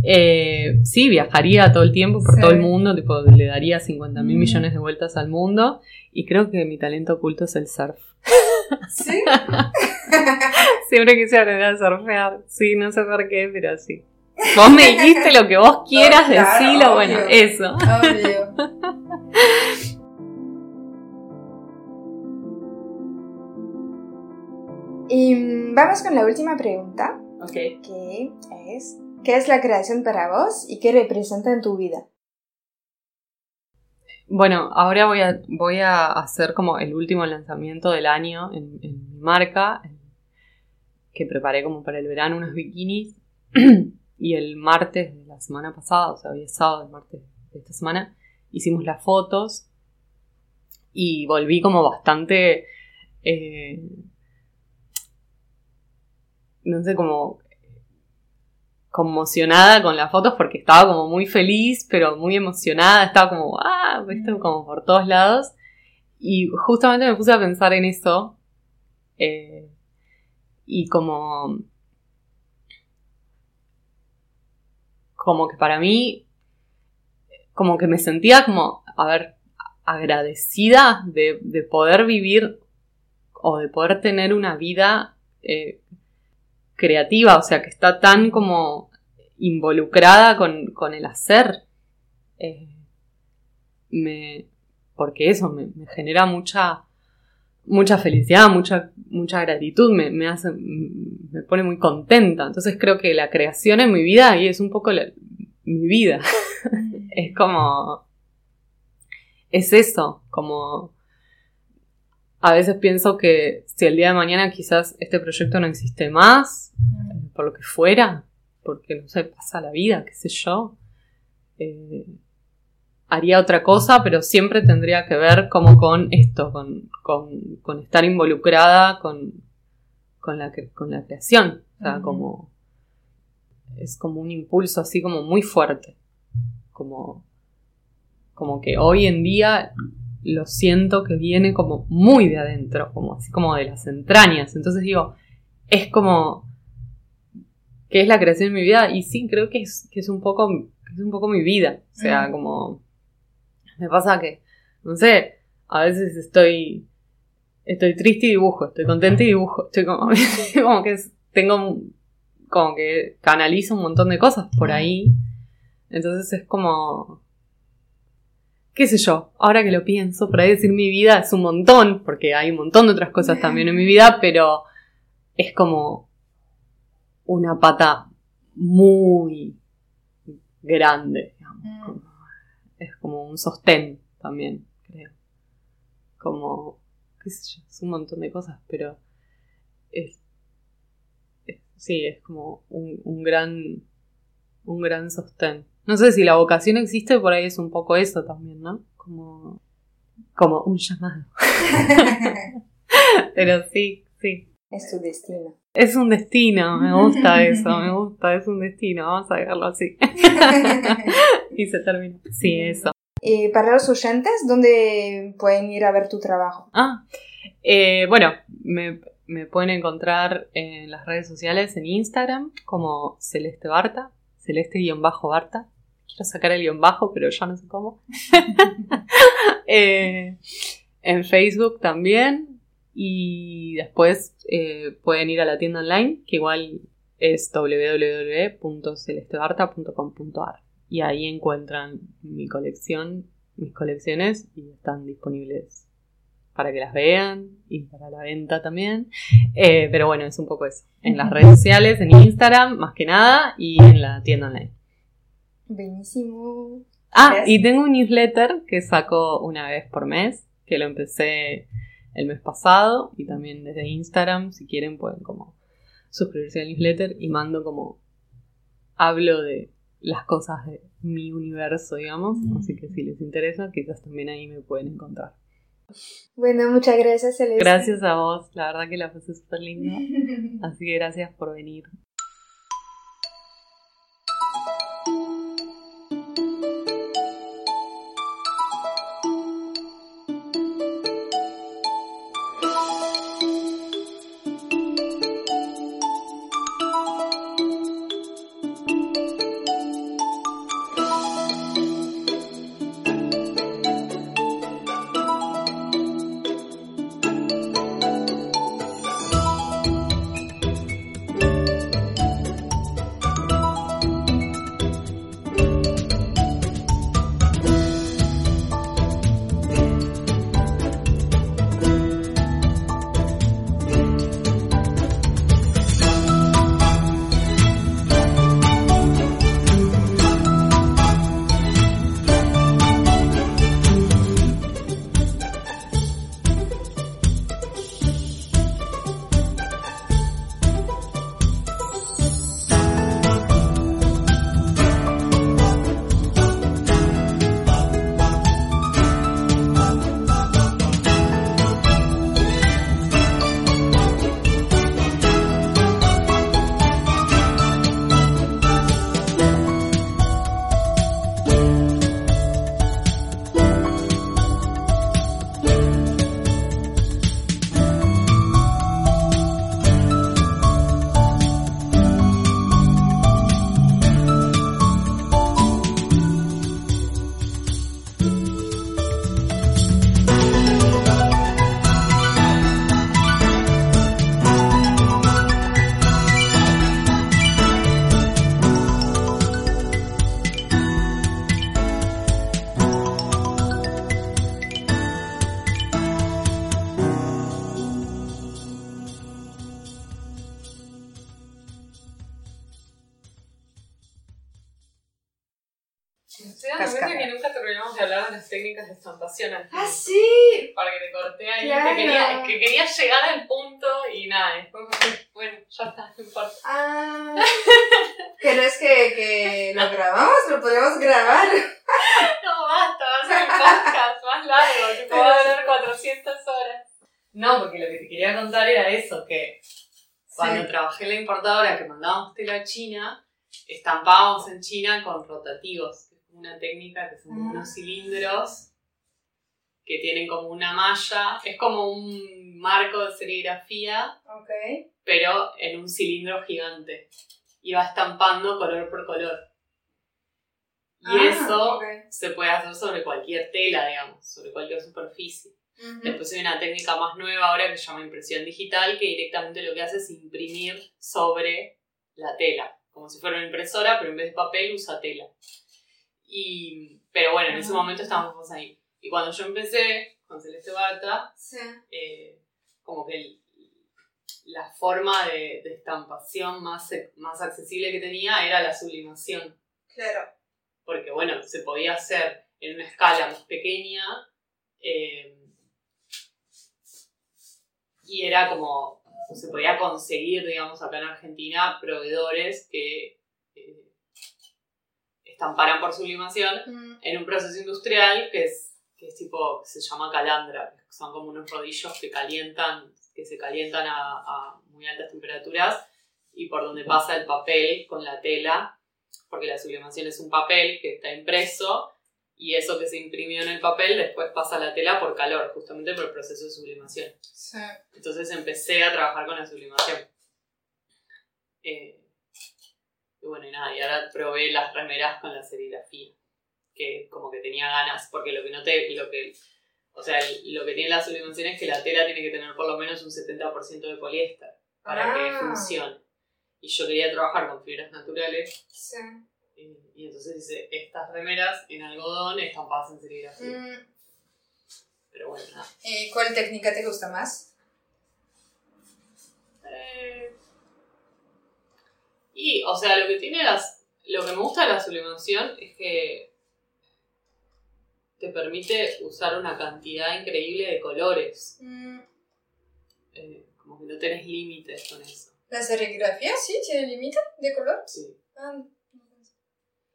Eh, sí, viajaría todo el tiempo por Sí. todo el mundo, tipo, le daría 50 mil Mm. millones de vueltas al mundo y creo que mi talento oculto es el surf. ¿Sí? Siempre quise aprender a surfear. Sí, no sé por qué, pero sí. Vos me dijiste lo que vos quieras, No, claro, decilo, bueno, eso. Obvio. Y vamos con la última pregunta, Ok. que es, ¿qué es la creación para vos y qué representa en tu vida? Bueno, ahora voy a, voy a hacer como el último lanzamiento del año en, en mi marca, que preparé como para el verano unos bikinis. y el martes de la semana pasada, o sea, hoy es sábado, el martes de esta semana, hicimos las fotos y volví como bastante, eh, no sé, como conmocionada con las fotos porque estaba como muy feliz, pero muy emocionada, estaba como, ah, viste, como por todos lados. Y justamente me puse a pensar en eso. eh, y como. Como que para mí. Como que me sentía como, a ver, agradecida de, de poder vivir o de poder tener una vida eh, creativa, o sea, que está tan como involucrada con, con el hacer. Eh, me, porque eso me, me genera mucha, mucha felicidad, mucha, mucha gratitud, me, me hace, me pone muy contenta. Entonces creo que la creación en mi vida y es un poco mi vida. es como, es eso, como, a veces pienso que si el día de mañana quizás este proyecto no existe más, por lo que fuera, porque no sé, pasa la vida, qué sé yo, eh, haría otra cosa, pero siempre tendría que ver como con esto, con, con, con estar involucrada con, con, la, con la creación. O sea, Ujú. como es como un impulso así como muy fuerte. Como, como que hoy en día lo siento que viene como muy de adentro, como así como de las entrañas. Entonces digo, es como que es la creación de mi vida y sí creo que es, que es un poco es un poco mi vida o sea Mm. como me pasa que no sé a veces estoy estoy triste y dibujo estoy contenta y dibujo estoy como como que es- tengo como que canalizo un montón de cosas por ahí entonces es como qué sé yo ahora que lo pienso por ahí decir mi vida es un montón porque hay un montón de otras cosas también en mi vida pero es como una pata muy grande, digamos. Mm. es como un sostén también, creo. Como, qué sé yo, es un montón de cosas, pero es, es- sí, es como un, un gran, un gran sostén. No sé si la vocación existe, por ahí es un poco eso también, ¿no? Como, como un llamado. Pero sí, sí. es tu destino. Es un destino, me gusta eso, me gusta, es un destino, vamos a dejarlo así. y se termina. Sí, eso. Y para los oyentes, ¿dónde pueden ir a ver tu trabajo? Ah, eh, bueno, me, me pueden encontrar en las redes sociales, en Instagram, como Celeste Barta, Celeste-Barta. Quiero sacar el guion bajo, pero ya no sé cómo. Eh, en Facebook también. Y después eh, pueden ir a la tienda online, que igual es www.celestebarta.com.ar. Y ahí encuentran mi colección, mis colecciones, y están disponibles para que las vean y para la venta también. Eh, pero bueno, es un poco eso. En las redes sociales, en Instagram, más que nada, y en la tienda online. Buenísimo. Ah, y tengo un newsletter que saco una vez por mes, que lo empecé el mes pasado, y también desde Instagram, si quieren pueden como suscribirse al newsletter y mando como hablo de las cosas de mi universo, digamos, así que si les interesa, quizás también ahí me pueden encontrar. Bueno, muchas gracias, Celeste. Gracias a vos, la verdad que la pasé súper linda, así que gracias por venir. Podemos grabar. No, basta, va a ser un podcast más largo, que va a durar 400 horas. No, porque lo que te quería contar era eso, que cuando Sí. trabajé en la importadora que mandábamos tela a China, estampábamos en China con rotativos, que es una técnica que son como Ah. unos cilindros que tienen como una malla, es como un marco de serigrafía, pero en un cilindro gigante. Y va estampando color por color. Y Ah, eso ok. se puede hacer sobre cualquier tela, digamos, sobre cualquier superficie. Después hay una técnica más nueva ahora que se llama impresión digital, que directamente lo que hace es imprimir sobre la tela, como si fuera una impresora, pero en vez de papel usa tela. Y, pero bueno, en ese momento estábamos ahí. Y cuando yo empecé con Celeste Barta, Sí. eh, como que el- la forma de, de estampación más, más accesible que tenía era la sublimación Claro. Porque bueno, se podía hacer en una escala más pequeña eh, y era como, se podía conseguir, digamos, acá en Argentina, proveedores que eh, estamparan por sublimación Mm, en un proceso industrial que es, que es tipo, que se llama calandra, que son como unos rodillos que calientan, que se calientan a, a muy altas temperaturas y por donde pasa el papel con la tela, porque la sublimación es un papel que está impreso y eso que se imprimió en el papel después pasa a la tela por calor, justamente por el proceso de sublimación. Sí. Entonces empecé a trabajar con la sublimación. Eh, y bueno, y nada, y ahora probé las remeras con la serigrafía, que como que tenía ganas, porque lo que noté, lo que, o sea, lo que tiene la sublimación es que la tela tiene que tener por lo menos un 70% de poliéster para que Ah. funcione. Y yo quería trabajar con fibras naturales, Sí. y, y entonces hice estas remeras en algodón estampadas en serigrafía. Mm, Pero bueno, nada. ¿Y cuál técnica te gusta más? Eh, y, o sea, lo que tiene las. Lo que me gusta de la sublimación es que te permite usar una cantidad increíble de colores. Mm, Eh, como que no tenés límites con eso. ¿La serigrafía sí tiene límite de color? Sí, Ah.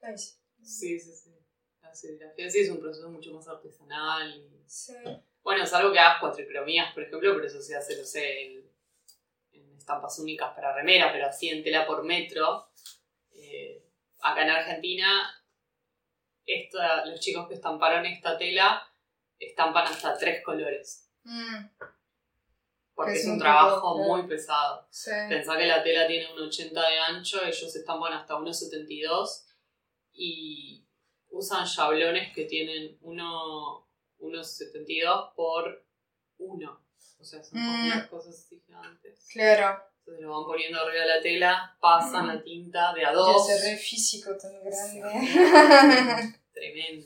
Ay, sí. sí, sí. sí. La serigrafía sí es un proceso mucho más artesanal. y- Sí. Bueno, es algo que hagas cuatricromías, por ejemplo, pero eso se hace, no sé, en, en estampas únicas para remera, pero así en tela por metro. Eh, acá en Argentina, esta- los chicos que estamparon esta tela estampan hasta tres colores, Mm, porque Es es un trabajo poco, muy pesado. sí. Pensá que la tela tiene un 80 de ancho, ellos estampan hasta 1,72 y usan yablones que tienen uno- 1,72 por 1. O sea, son Mm. unas cosas así gigantes. Claro. Entonces lo van poniendo arriba de la tela, pasan la tinta de a Ya dos. se re físico tan grande. Tremendo.